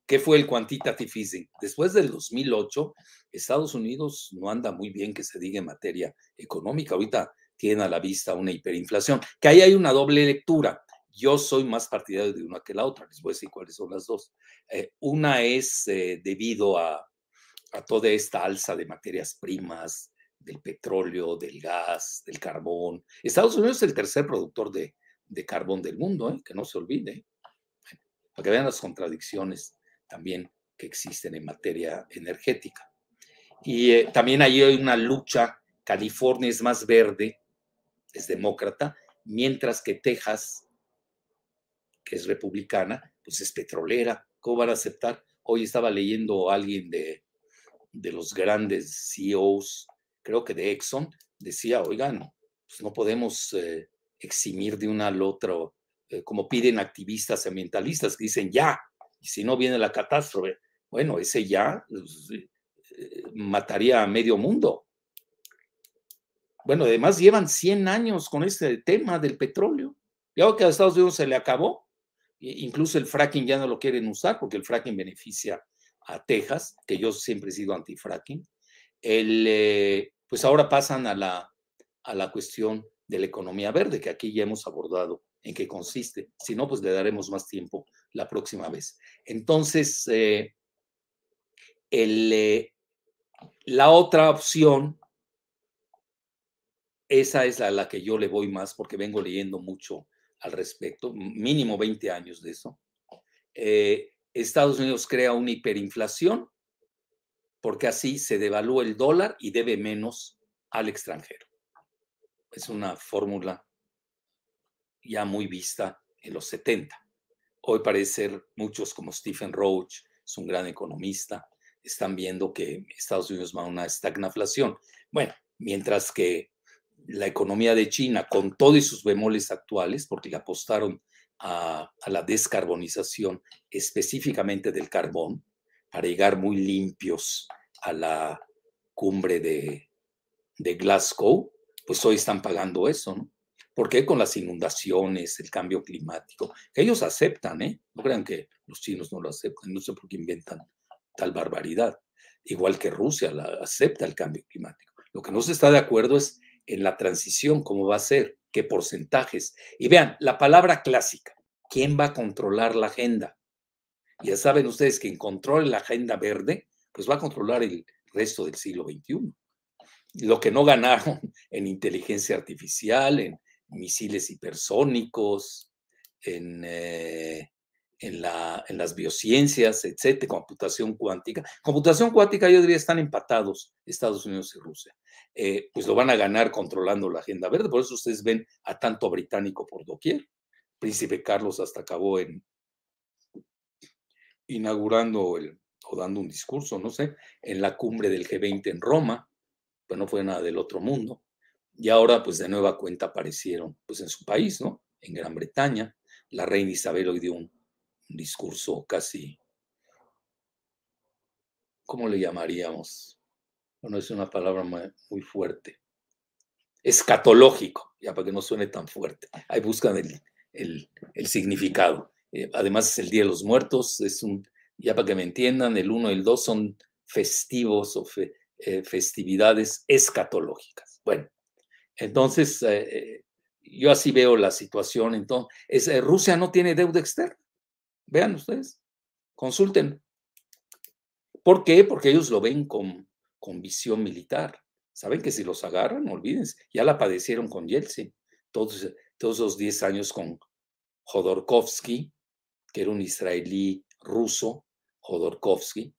¿Qué fue el quantitative easing? Después del 2008, Estados Unidos no anda muy bien que se diga en materia económica. Ahorita tiene a la vista una hiperinflación, que ahí hay una doble lectura. Yo soy más partidario de una que la otra. Les voy a decir cuáles son las dos. Eh, una es eh, debido a a toda esta alza de materias primas, del petróleo, del gas, del carbón. Estados Unidos es el tercer productor de, carbón del mundo, ¿eh? que no se olvide. Para que vean las contradicciones también que existen en materia energética. Y eh, también ahí hay una lucha. California es más verde, es demócrata, mientras que Texas, que es republicana, pues es petrolera. ¿Cómo van a aceptar? Hoy estaba leyendo a alguien de, de los grandes CEOs, creo que de Exxon, decía, oigan, pues no podemos eh, eximir de una al otro, eh, como piden activistas ambientalistas que dicen ya, y si no viene la catástrofe, bueno, ese ya pues, eh, mataría a medio mundo. Bueno, además llevan 100 años con este tema del petróleo. Ya que a Estados Unidos se le acabó, incluso el fracking ya no lo quieren usar porque el fracking beneficia a Texas, que yo siempre he sido anti-fracking. El, pues ahora pasan a la, a la cuestión de la economía verde, que aquí ya hemos abordado en qué consiste. Si no, pues le daremos más tiempo la próxima vez. Entonces, eh, el, eh, la otra opción, esa es a la que yo le voy más porque vengo leyendo mucho al respecto, mínimo 20 años de eso. Eh, Estados Unidos crea una hiperinflación porque así se devalúa el dólar y debe menos al extranjero. Es una fórmula ya muy vista en los 70. Hoy parece ser muchos como Stephen Roach, es un gran economista, están viendo que Estados Unidos va a una estagnación. Bueno, mientras que la economía de China, con todos sus bemoles actuales, porque le apostaron a, a, la descarbonización específicamente del carbón, para llegar muy limpios a la cumbre de, de Glasgow, pues hoy están pagando eso, ¿no? ¿Por qué? Con las inundaciones, el cambio climático, que ellos aceptan, ¿eh? No crean que los chinos no lo aceptan, no sé por qué inventan tal barbaridad. Igual que Rusia la, acepta el cambio climático. Lo que no se está de acuerdo es en la transición, cómo va a ser, qué porcentajes. Y vean, la palabra clásica, ¿quién va a controlar la agenda? Ya saben ustedes que en controle la agenda verde, pues va a controlar el resto del siglo XXI. Lo que no ganaron en inteligencia artificial, en misiles hipersónicos, en, eh, en, la, en las biociencias, etcétera, computación cuántica. Computación cuántica, yo diría, están empatados Estados Unidos y Rusia. Eh, pues lo van a ganar controlando la agenda verde. Por eso ustedes ven a tanto británico por doquier. Príncipe Carlos hasta acabó en inaugurando el, o dando un discurso, no sé, en la cumbre del G20 en Roma, pues no fue nada del otro mundo. Y ahora, pues de nueva cuenta aparecieron, pues en su país, ¿no? En Gran Bretaña. La reina Isabel hoy dio un, discurso casi, ¿cómo le llamaríamos? Bueno, es una palabra muy, fuerte. Escatológico, ya para que no suene tan fuerte. Ahí buscan el, significado. Eh, además, es el Día de los Muertos, es un, ya para que me entiendan, el 1 y el 2 son festivos o eh, festividades escatológicas. Bueno, entonces, eh, yo así veo la situación. Entonces, Rusia no tiene deuda externa. Vean ustedes, consulten. ¿Por qué? Porque ellos lo ven con, con visión militar. Saben que si los agarran, olvídense, ya la padecieron con Yeltsin, todos, todos los 10 años con Jodorkovsky, que era un israelí ruso, Jodorkovsky,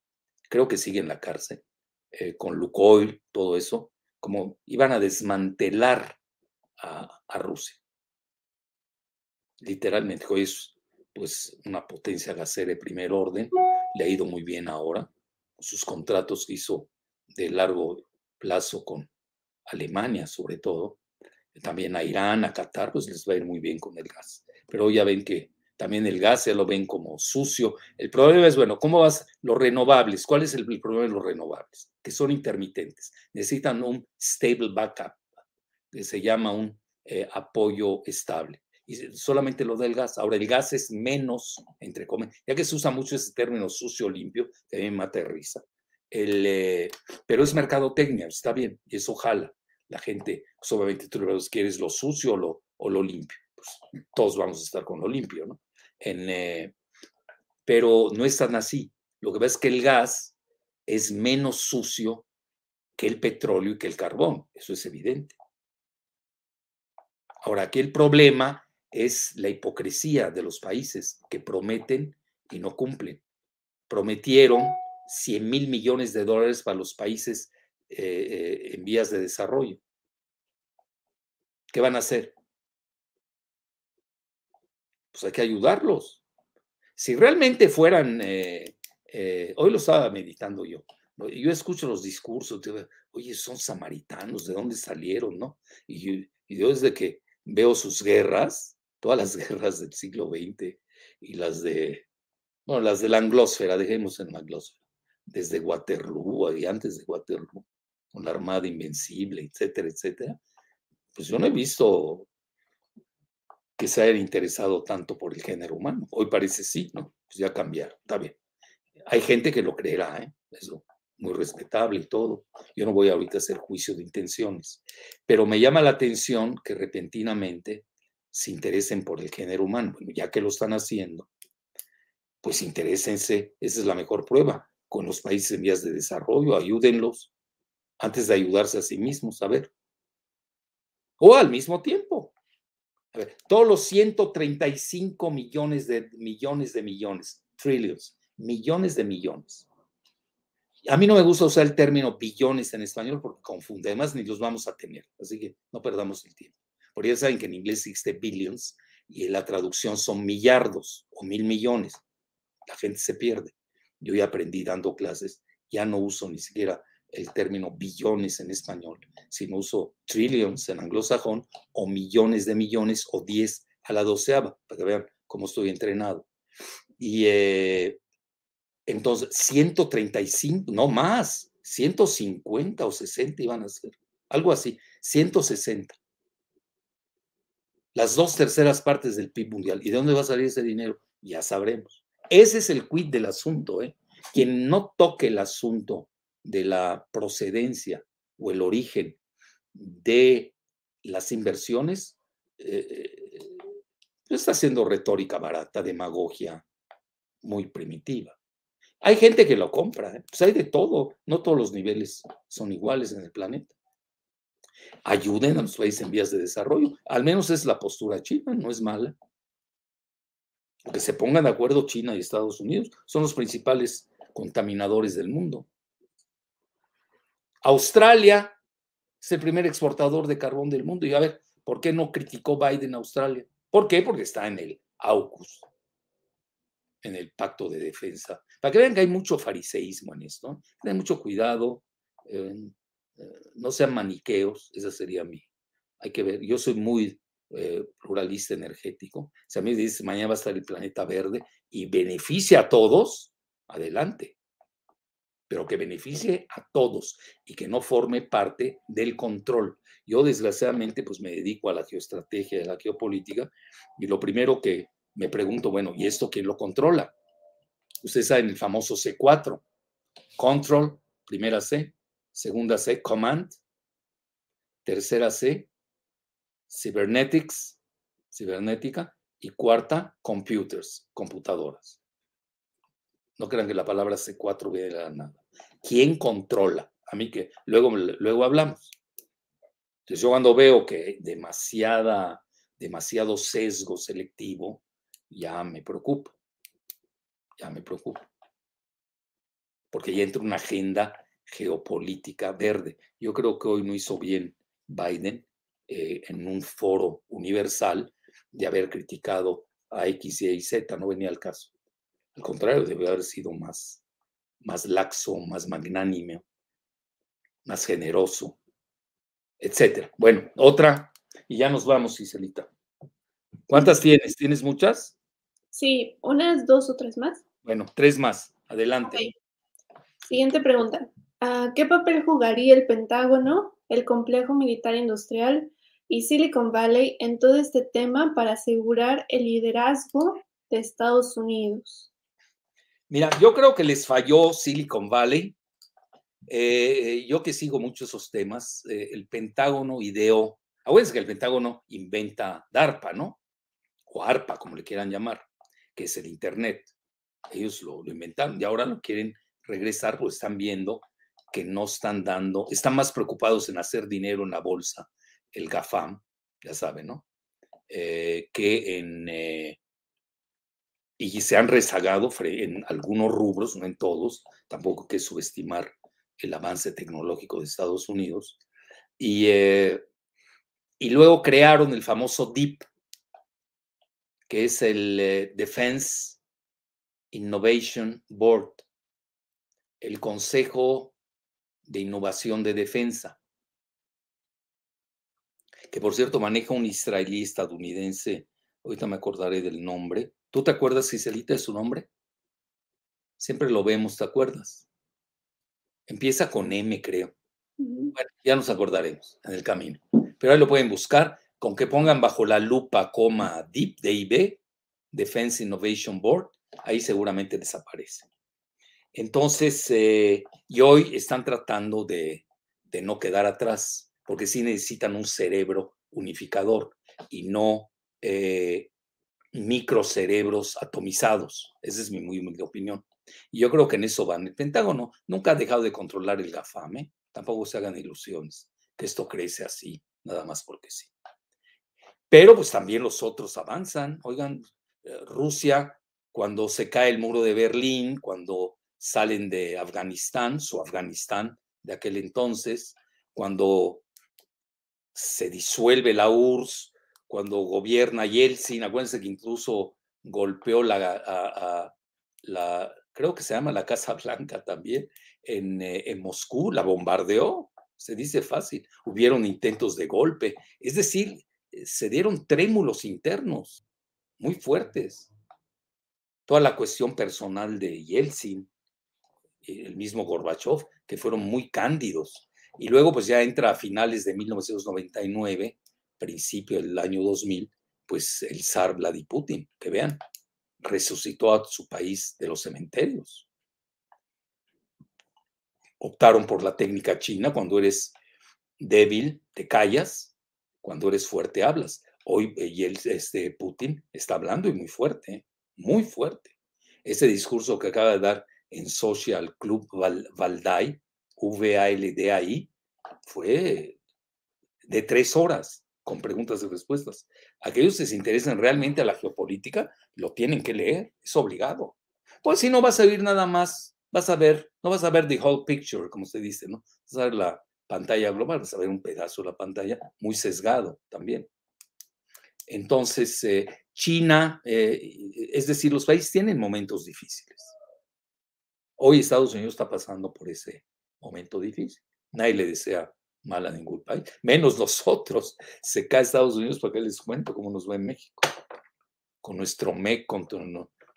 creo que sigue en la cárcel, eh, con Lukoil, todo eso, como iban a desmantelar a, Rusia. Literalmente, hoy es pues una potencia gasera de primer orden, le ha ido muy bien ahora, sus contratos hizo de largo plazo con Alemania sobre todo, también a Irán, a Qatar, pues les va a ir muy bien con el gas. Pero ya ven que también el gas ya lo ven como sucio. El problema es, bueno, ¿cómo vas los renovables? ¿Cuál es el, problema de los renovables? Que son intermitentes. Necesitan un stable backup, que se llama un eh, apoyo estable y solamente lo del gas. Ahora, el gas es menos, entre comillas, ya que se usa mucho ese término sucio limpio, también mata risa. El, eh, pero es mercadotecnia, está bien, y eso jala. La gente, pues obviamente tú quieres lo sucio o lo, o lo limpio. Pues, todos vamos a estar con lo limpio, ¿no? En, eh, pero no es tan así. Lo que pasa es que el gas es menos sucio que el petróleo y que el carbón. Eso es evidente. Ahora, aquí el problema es la hipocresía de los países que prometen y no cumplen. Prometieron 100 mil millones de dólares para los países eh, eh, en vías de desarrollo. ¿Qué van a hacer? Pues hay que ayudarlos. Si realmente fueran, eh, hoy lo estaba meditando yo, Yo escucho los discursos, oye, son samaritanos, ¿de dónde salieron, no? Y yo, desde que veo sus guerras, todas las guerras del siglo XX y las de, bueno, las de la anglósfera, dejemos en la anglósfera, desde Waterloo y antes de Waterloo, con la Armada Invencible, etcétera, etcétera, pues yo no he visto que se hayan interesado tanto por el género humano. Hoy parece sí, ¿no? Pues ya cambiaron, está bien. Hay gente que lo creerá, ¿eh? Eso, muy respetable y todo. Yo no voy ahorita a hacer juicio de intenciones, pero me llama la atención que repentinamente se interesen por el género humano. Bueno, ya que lo están haciendo, pues interésense, esa es la mejor prueba, con los países en vías de desarrollo, ayúdenlos antes de ayudarse a sí mismos, a ver. O al mismo tiempo. A ver, todos los 135 millones de millones de millones, trillions, millones de millones. A mí no me gusta usar el término billones en español porque confunde, además ni los vamos a tener, así que no perdamos el tiempo. Porque ya saben que en inglés existe billions y la traducción son millardos o mil millones. La gente se pierde. Yo ya aprendí dando clases, ya no uso ni siquiera el término billones en español, sino uso trillions en anglosajón o millones de millones o diez a la doceava, para que vean cómo estoy entrenado. Y eh, entonces, 135, no más, 150 o 60 iban a ser, algo así, 160. Las dos terceras partes del PIB mundial. ¿Y de dónde va a salir ese dinero? Ya sabremos. Ese es el quid del asunto. ¿eh? Quien no toque el asunto de la procedencia o el origen de las inversiones, eh, está haciendo retórica barata, demagogia muy primitiva. Hay gente que lo compra, ¿eh? pues hay de todo, no todos los niveles son iguales en el planeta. Ayuden a los países en vías de desarrollo, al menos es la postura china, no es mala. Que se pongan de acuerdo China y Estados Unidos, son los principales contaminadores del mundo. Australia es el primer exportador de carbón del mundo. Y a ver, ¿por qué no criticó Biden a Australia? ¿Por qué? Porque está en el AUKUS en el pacto de defensa. Para que vean que hay mucho fariseísmo en esto. Ten mucho cuidado, eh, no sean maniqueos, esa sería mi. Hay que ver, yo soy muy eh, pluralista energético. Si a mí me dice mañana va a estar el planeta verde y beneficia a todos, adelante. Pero que beneficie a todos y que no forme parte del control. Yo, desgraciadamente, pues me dedico a la geoestrategia, a la geopolítica, y lo primero que me pregunto, bueno, ¿y esto quién lo controla? Ustedes saben el famoso C4, Control, primera C, segunda C, Command, tercera C, Cybernetics, cibernética, y cuarta, Computers, computadoras. No crean que la palabra C4 viene nada. ¿Quién controla? A mí que luego, luego hablamos. Entonces yo cuando veo que demasiada, demasiado sesgo selectivo, ya me preocupa, ya me preocupa, porque ya entra una agenda geopolítica verde. Yo creo que hoy no hizo bien Biden eh, en un foro universal de haber criticado a X, Y Z, no venía al caso. Al contrario, debe haber sido más, más laxo, más magnánime, más generoso, etcétera. Bueno, otra, y ya nos vamos, Iselita. ¿Cuántas tienes? ¿Tienes muchas? Sí, unas dos o tres más. Bueno, tres más. Adelante. Siguiente pregunta. Ah, ¿Qué papel jugaría el Pentágono, el complejo militar industrial y Silicon Valley en todo este tema para asegurar el liderazgo de Estados Unidos? Mira, yo creo que les falló Silicon Valley. Eh, yo que sigo mucho esos temas, eh, el Pentágono ideó, acuérdense que el Pentágono inventa DARPA, ¿no? O ARPA, como le quieran llamar que es el Internet. Ellos lo, inventaron y ahora lo quieren regresar, pues están viendo que no están dando, están más preocupados en hacer dinero en la bolsa, el GAFAM, ya saben, ¿no? Eh, que en... Eh, y se han rezagado en algunos rubros, no en todos, tampoco que subestimar el avance tecnológico de Estados Unidos. Y, eh, y luego crearon el famoso DIP, que es el Defense Innovation Board, el Consejo de Innovación de Defensa, que por cierto maneja un israelí estadounidense, ahorita me acordaré del nombre. ¿Tú te acuerdas, Giselita, de su nombre? Siempre lo vemos, ¿te acuerdas? Empieza con M, creo. Bueno, ya nos acordaremos en el camino. Pero ahí lo pueden buscar con que pongan bajo la lupa, coma, DIP, DIB, Defense Innovation Board, ahí seguramente desaparece. Entonces, eh, y hoy están tratando de, no quedar atrás, porque sí necesitan un cerebro unificador y no eh, microcerebros atomizados. Esa es mi muy humilde opinión. Y yo creo que en eso van. El Pentágono nunca ha dejado de controlar el GAFAM, ¿eh? tampoco se hagan ilusiones, que esto crece así, nada más porque sí. Pero pues también los otros avanzan. Oigan, eh, Rusia, cuando se cae el muro de Berlín, cuando salen de Afganistán, su Afganistán de aquel entonces, cuando se disuelve la URSS, cuando gobierna Yeltsin, acuérdense que incluso golpeó la, creo que se llama la Casa Blanca también, en, eh, en Moscú, la bombardeó, se dice fácil, hubieron intentos de golpe, es decir, eh, se dieron trémulos internos muy fuertes. Toda la cuestión personal de Yeltsin, el mismo Gorbachev, que fueron muy cándidos. Y luego pues ya entra a finales de 1999, principio del año 2000, pues el zar Vladimir Putin, que vean, resucitó a su país de los cementerios. Optaron por la técnica china, cuando eres débil te callas, cuando eres fuerte hablas. Hoy eh, y este Putin está hablando y muy fuerte, muy fuerte. Ese discurso que acaba de dar en Social Club Valdai, V-A-L-D-A-I, fue de tres horas con preguntas y respuestas. Aquellos que se interesan realmente a la geopolítica lo tienen que leer, es obligado. Pues si no vas a oír nada más, vas a ver, no vas a ver the whole picture, como se dice, ¿no? Vas a ver la pantalla global, vas a ver un pedazo de la pantalla muy sesgado también. Entonces, eh, China, eh, es decir, los países tienen momentos difíciles. Hoy Estados Unidos está pasando por ese momento difícil. Nadie le desea mal a ningún país, menos nosotros. Se cae Estados Unidos porque les cuento cómo nos va en México. Con nuestro MEC, con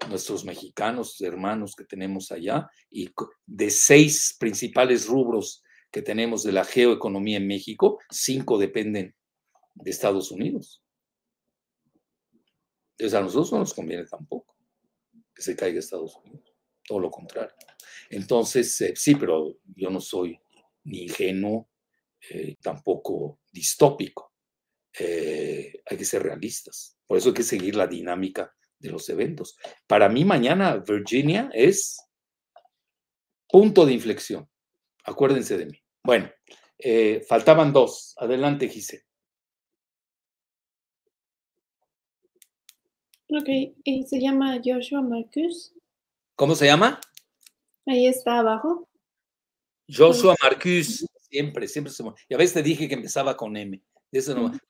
nuestros mexicanos, hermanos que tenemos allá, y de seis principales rubros que tenemos de la geoeconomía en México, cinco dependen de Estados Unidos. Entonces a nosotros no nos conviene tampoco que se caiga Estados Unidos, todo lo contrario. Entonces, eh, sí, pero yo no soy ni ingenuo, eh, tampoco distópico. Eh, hay que ser realistas. Por eso hay que seguir la dinámica de los eventos. Para mí mañana Virginia es punto de inflexión. Acuérdense de mí. Bueno, faltaban dos. Adelante, Giselle. Ok, se llama Joshua Marcus. ¿Cómo se llama? Ahí está abajo. Joshua Marcus, siempre, siempre se Y a veces te dije que empezaba con M.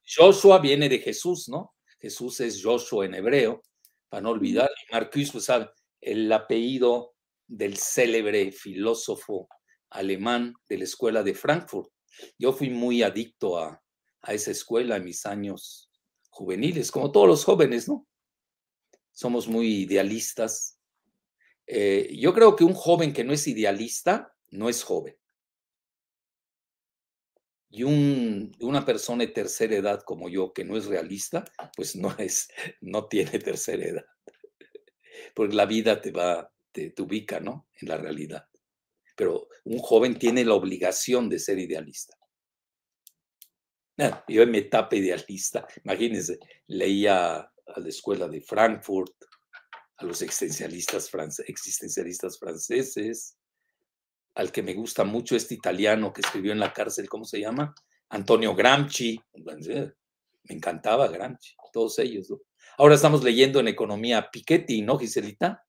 Joshua viene de Jesús, ¿no? Jesús es Joshua en hebreo, para no olvidar. Marcus, pues sabe, el apellido del célebre filósofo alemán de la escuela de Frankfurt. Yo fui muy adicto a, a esa escuela en mis años juveniles, como todos los jóvenes, ¿no? somos muy idealistas. Eh, yo creo que un joven que no es idealista no es joven. Y una persona de tercera edad como yo que no es realista, pues no es, no tiene tercera edad. Porque la vida te va, te, te ubica, ¿no? En la realidad. Pero un joven tiene la obligación de ser idealista. Yo en mi etapa idealista, imagínense, leía a la escuela de Frankfurt, a los existencialistas, existencialistas franceses, al que me gusta mucho este italiano que escribió en la cárcel, ¿cómo se llama? Antonio Gramsci. Me encantaba Gramsci, todos ellos. Ahora estamos leyendo en economía Piketty, ¿no, Giselita?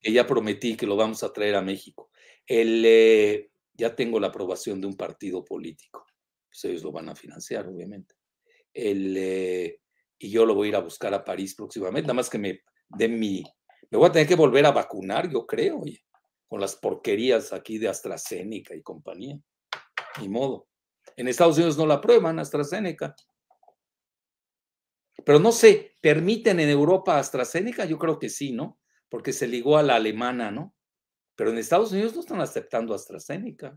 Que ya prometí que lo vamos a traer a México. El, eh, ya tengo la aprobación de un partido político. Pues ellos lo van a financiar, obviamente. El, eh, y yo lo voy a ir a buscar a París próximamente, nada más que me den mi, Me voy a tener que volver a vacunar, yo creo, oye, con las porquerías aquí de AstraZeneca y compañía. Ni modo. En Estados Unidos no la prueban AstraZeneca. Pero no sé, ¿permiten en Europa AstraZeneca? Yo creo que sí, ¿no? Porque se ligó a la alemana, ¿no? Pero en Estados Unidos no están aceptando AstraZeneca.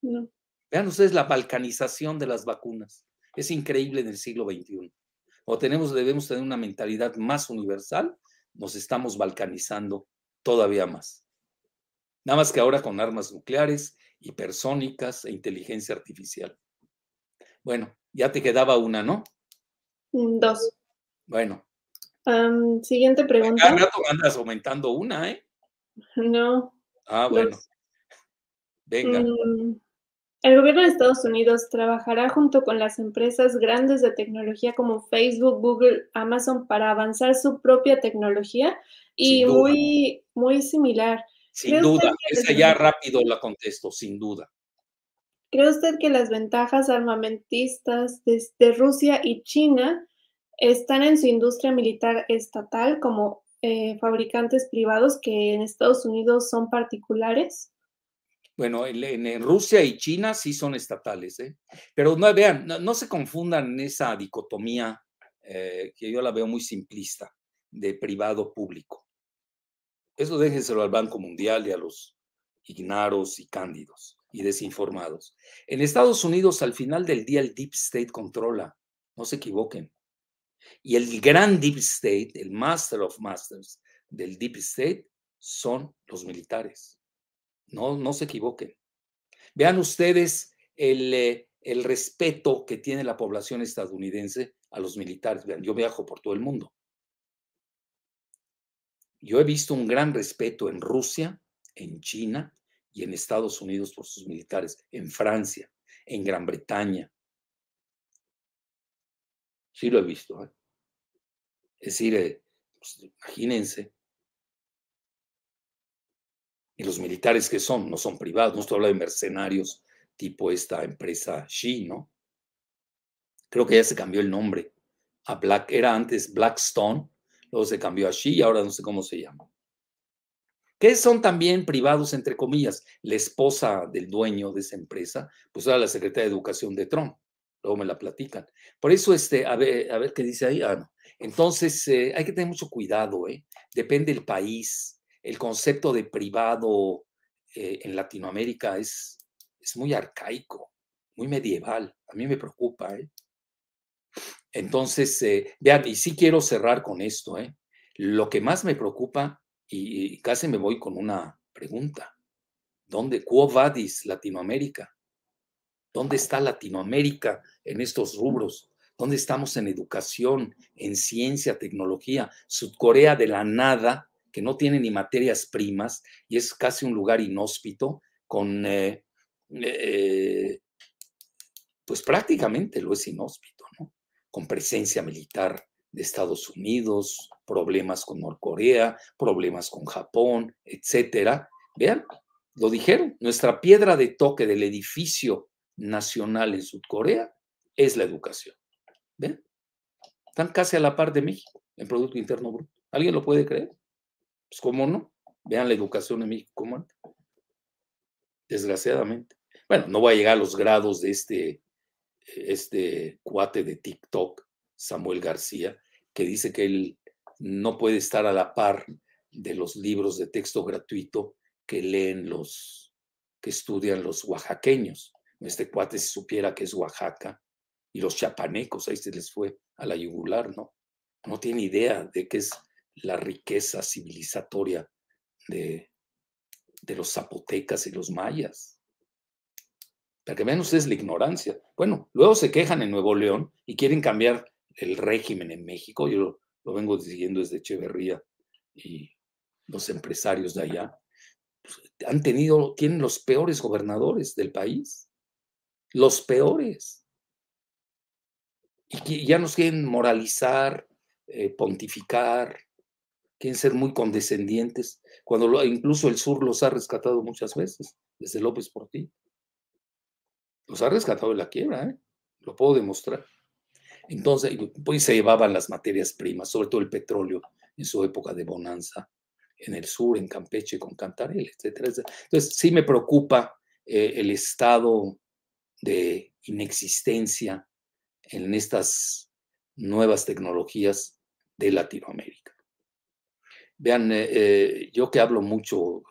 No. Vean ustedes la balcanización de las vacunas. Es increíble en el siglo XXI. O tenemos, debemos tener una mentalidad más universal, nos estamos balcanizando todavía más. Nada más que ahora con armas nucleares, hipersónicas e inteligencia artificial. Bueno, ya te quedaba una, ¿no? Mm, dos. Bueno. siguiente pregunta. Cada rato andas aumentando una, ¿eh? No. Ah, bueno. Venga. Mm, el gobierno de Estados Unidos trabajará junto con las empresas grandes de tecnología como Facebook, Google, Amazon para avanzar su propia tecnología y muy, muy similar. Sin duda, esa ya rápido la contesto, sin duda. ¿Cree usted que las ventajas armamentistas de, Rusia y China están en su industria militar estatal como eh, fabricantes privados que en Estados Unidos son particulares? Bueno, en, Rusia y China sí son estatales, ¿eh? pero no, vean, no, se confundan en esa dicotomía eh, que yo la veo muy simplista de privado-público. Eso déjenselo al Banco Mundial y a los ignaros y cándidos y desinformados. En Estados Unidos, al final del día, el Deep State controla, no se equivoquen. Y el gran Deep State, el Master of Masters del Deep State, son los militares. No, no se equivoquen. Vean ustedes el, eh, el respeto que tiene la población estadounidense a los militares. Vean, yo viajo por todo el mundo. Yo he visto un gran respeto en Rusia, en China, y en Estados Unidos por sus militares, en Francia, en Gran Bretaña. Sí lo he visto. ¿eh? Es decir, eh, pues, imagínense. Y los militares que son, no son privados, no estoy hablando de mercenarios tipo esta empresa Xi, ¿no? Creo que ya se cambió el nombre a Black, era antes Blackstone, luego se cambió a Xi y ahora no sé cómo se llama que son también privados, entre comillas. La esposa del dueño de esa empresa, pues era la secretaria de Educación de Trump. Luego me la platican. Por eso, este, a ver, a ver qué dice ahí. Ah, Entonces, eh, hay que tener mucho cuidado, ¿eh? Depende del país. El concepto de privado eh, en Latinoamérica es, es muy arcaico, muy medieval. A mí me preocupa, ¿eh? Entonces, eh, vean, y sí quiero cerrar con esto. Lo que más me preocupa y, casi me voy con una pregunta. ¿Dónde, quo vadis Latinoamérica? ¿Dónde está Latinoamérica en estos rubros? ¿Dónde estamos en educación, en ciencia, tecnología? Sudcorea de la nada, que no tiene ni materias primas y es casi un lugar inhóspito, con, eh, eh, pues prácticamente lo es inhóspito, ¿no? Con presencia militar de Estados Unidos, problemas con Norcorea, problemas con Japón, etcétera. Vean, lo dijeron, nuestra piedra de toque del edificio nacional en Sudcorea es la educación. ¿Ven? Están casi a la par de México en Producto Interno Bruto. ¿Alguien lo puede creer? Pues cómo no. Vean la educación en México cómo Desgraciadamente. Bueno, no voy a llegar a los grados de este, este cuate de TikTok, Samuel García, que dice que él no puede estar a la par de los libros de texto gratuito que leen los, que estudian los oaxaqueños. Este cuate si supiera que es Oaxaca y los chapanecos, ahí se les fue a la yugular, ¿no? No tiene idea de qué es la riqueza civilizatoria de, de los zapotecas y los mayas. Para que vean ustedes la ignorancia. Bueno, luego se quejan en Nuevo León y quieren cambiar el régimen en México. Yo lo vengo diciendo desde Echeverría y los empresarios de allá, pues, han tenido, tienen los peores gobernadores del país, los peores. Y ya nos quieren moralizar, eh, pontificar, quieren ser muy condescendientes, cuando incluso el sur los ha rescatado muchas veces, desde López por ti. Los ha rescatado de la quiebra, ¿eh? lo puedo demostrar. Entonces, pues se llevaban las materias primas, sobre todo el petróleo en su época de bonanza. en el sur, en Campeche, con Cantarel, etcétera. Entonces, sí me preocupa eh, el estado de inexistencia en estas nuevas tecnologías de Latinoamérica. Vean, eh, eh, yo que hablo mucho,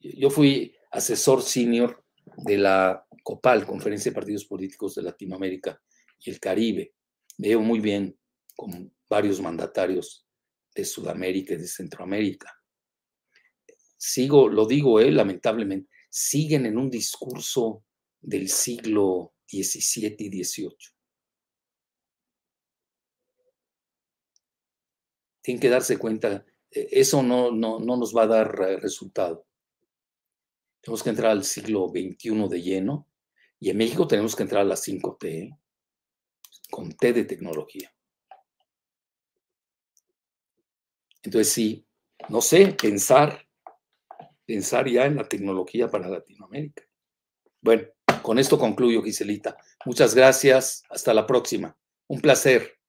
yo fui asesor senior de la COPAL, Conferencia de Partidos Políticos de Latinoamérica y el Caribe. Veo muy bien con varios mandatarios de Sudamérica y de Centroamérica. Sigo, lo digo él, lamentablemente, siguen en un discurso del siglo XVII y XVIII. Tienen que darse cuenta, eso no, no, no nos va a dar eh, resultado. Tenemos que entrar al siglo XXI de lleno y en México tenemos que entrar a las 5T, ¿eh? con T de tecnología. Entonces sí, no sé, pensar, pensar ya en la tecnología para Latinoamérica. Bueno, con esto concluyo, Giselita. Muchas gracias. Hasta la próxima. Un placer.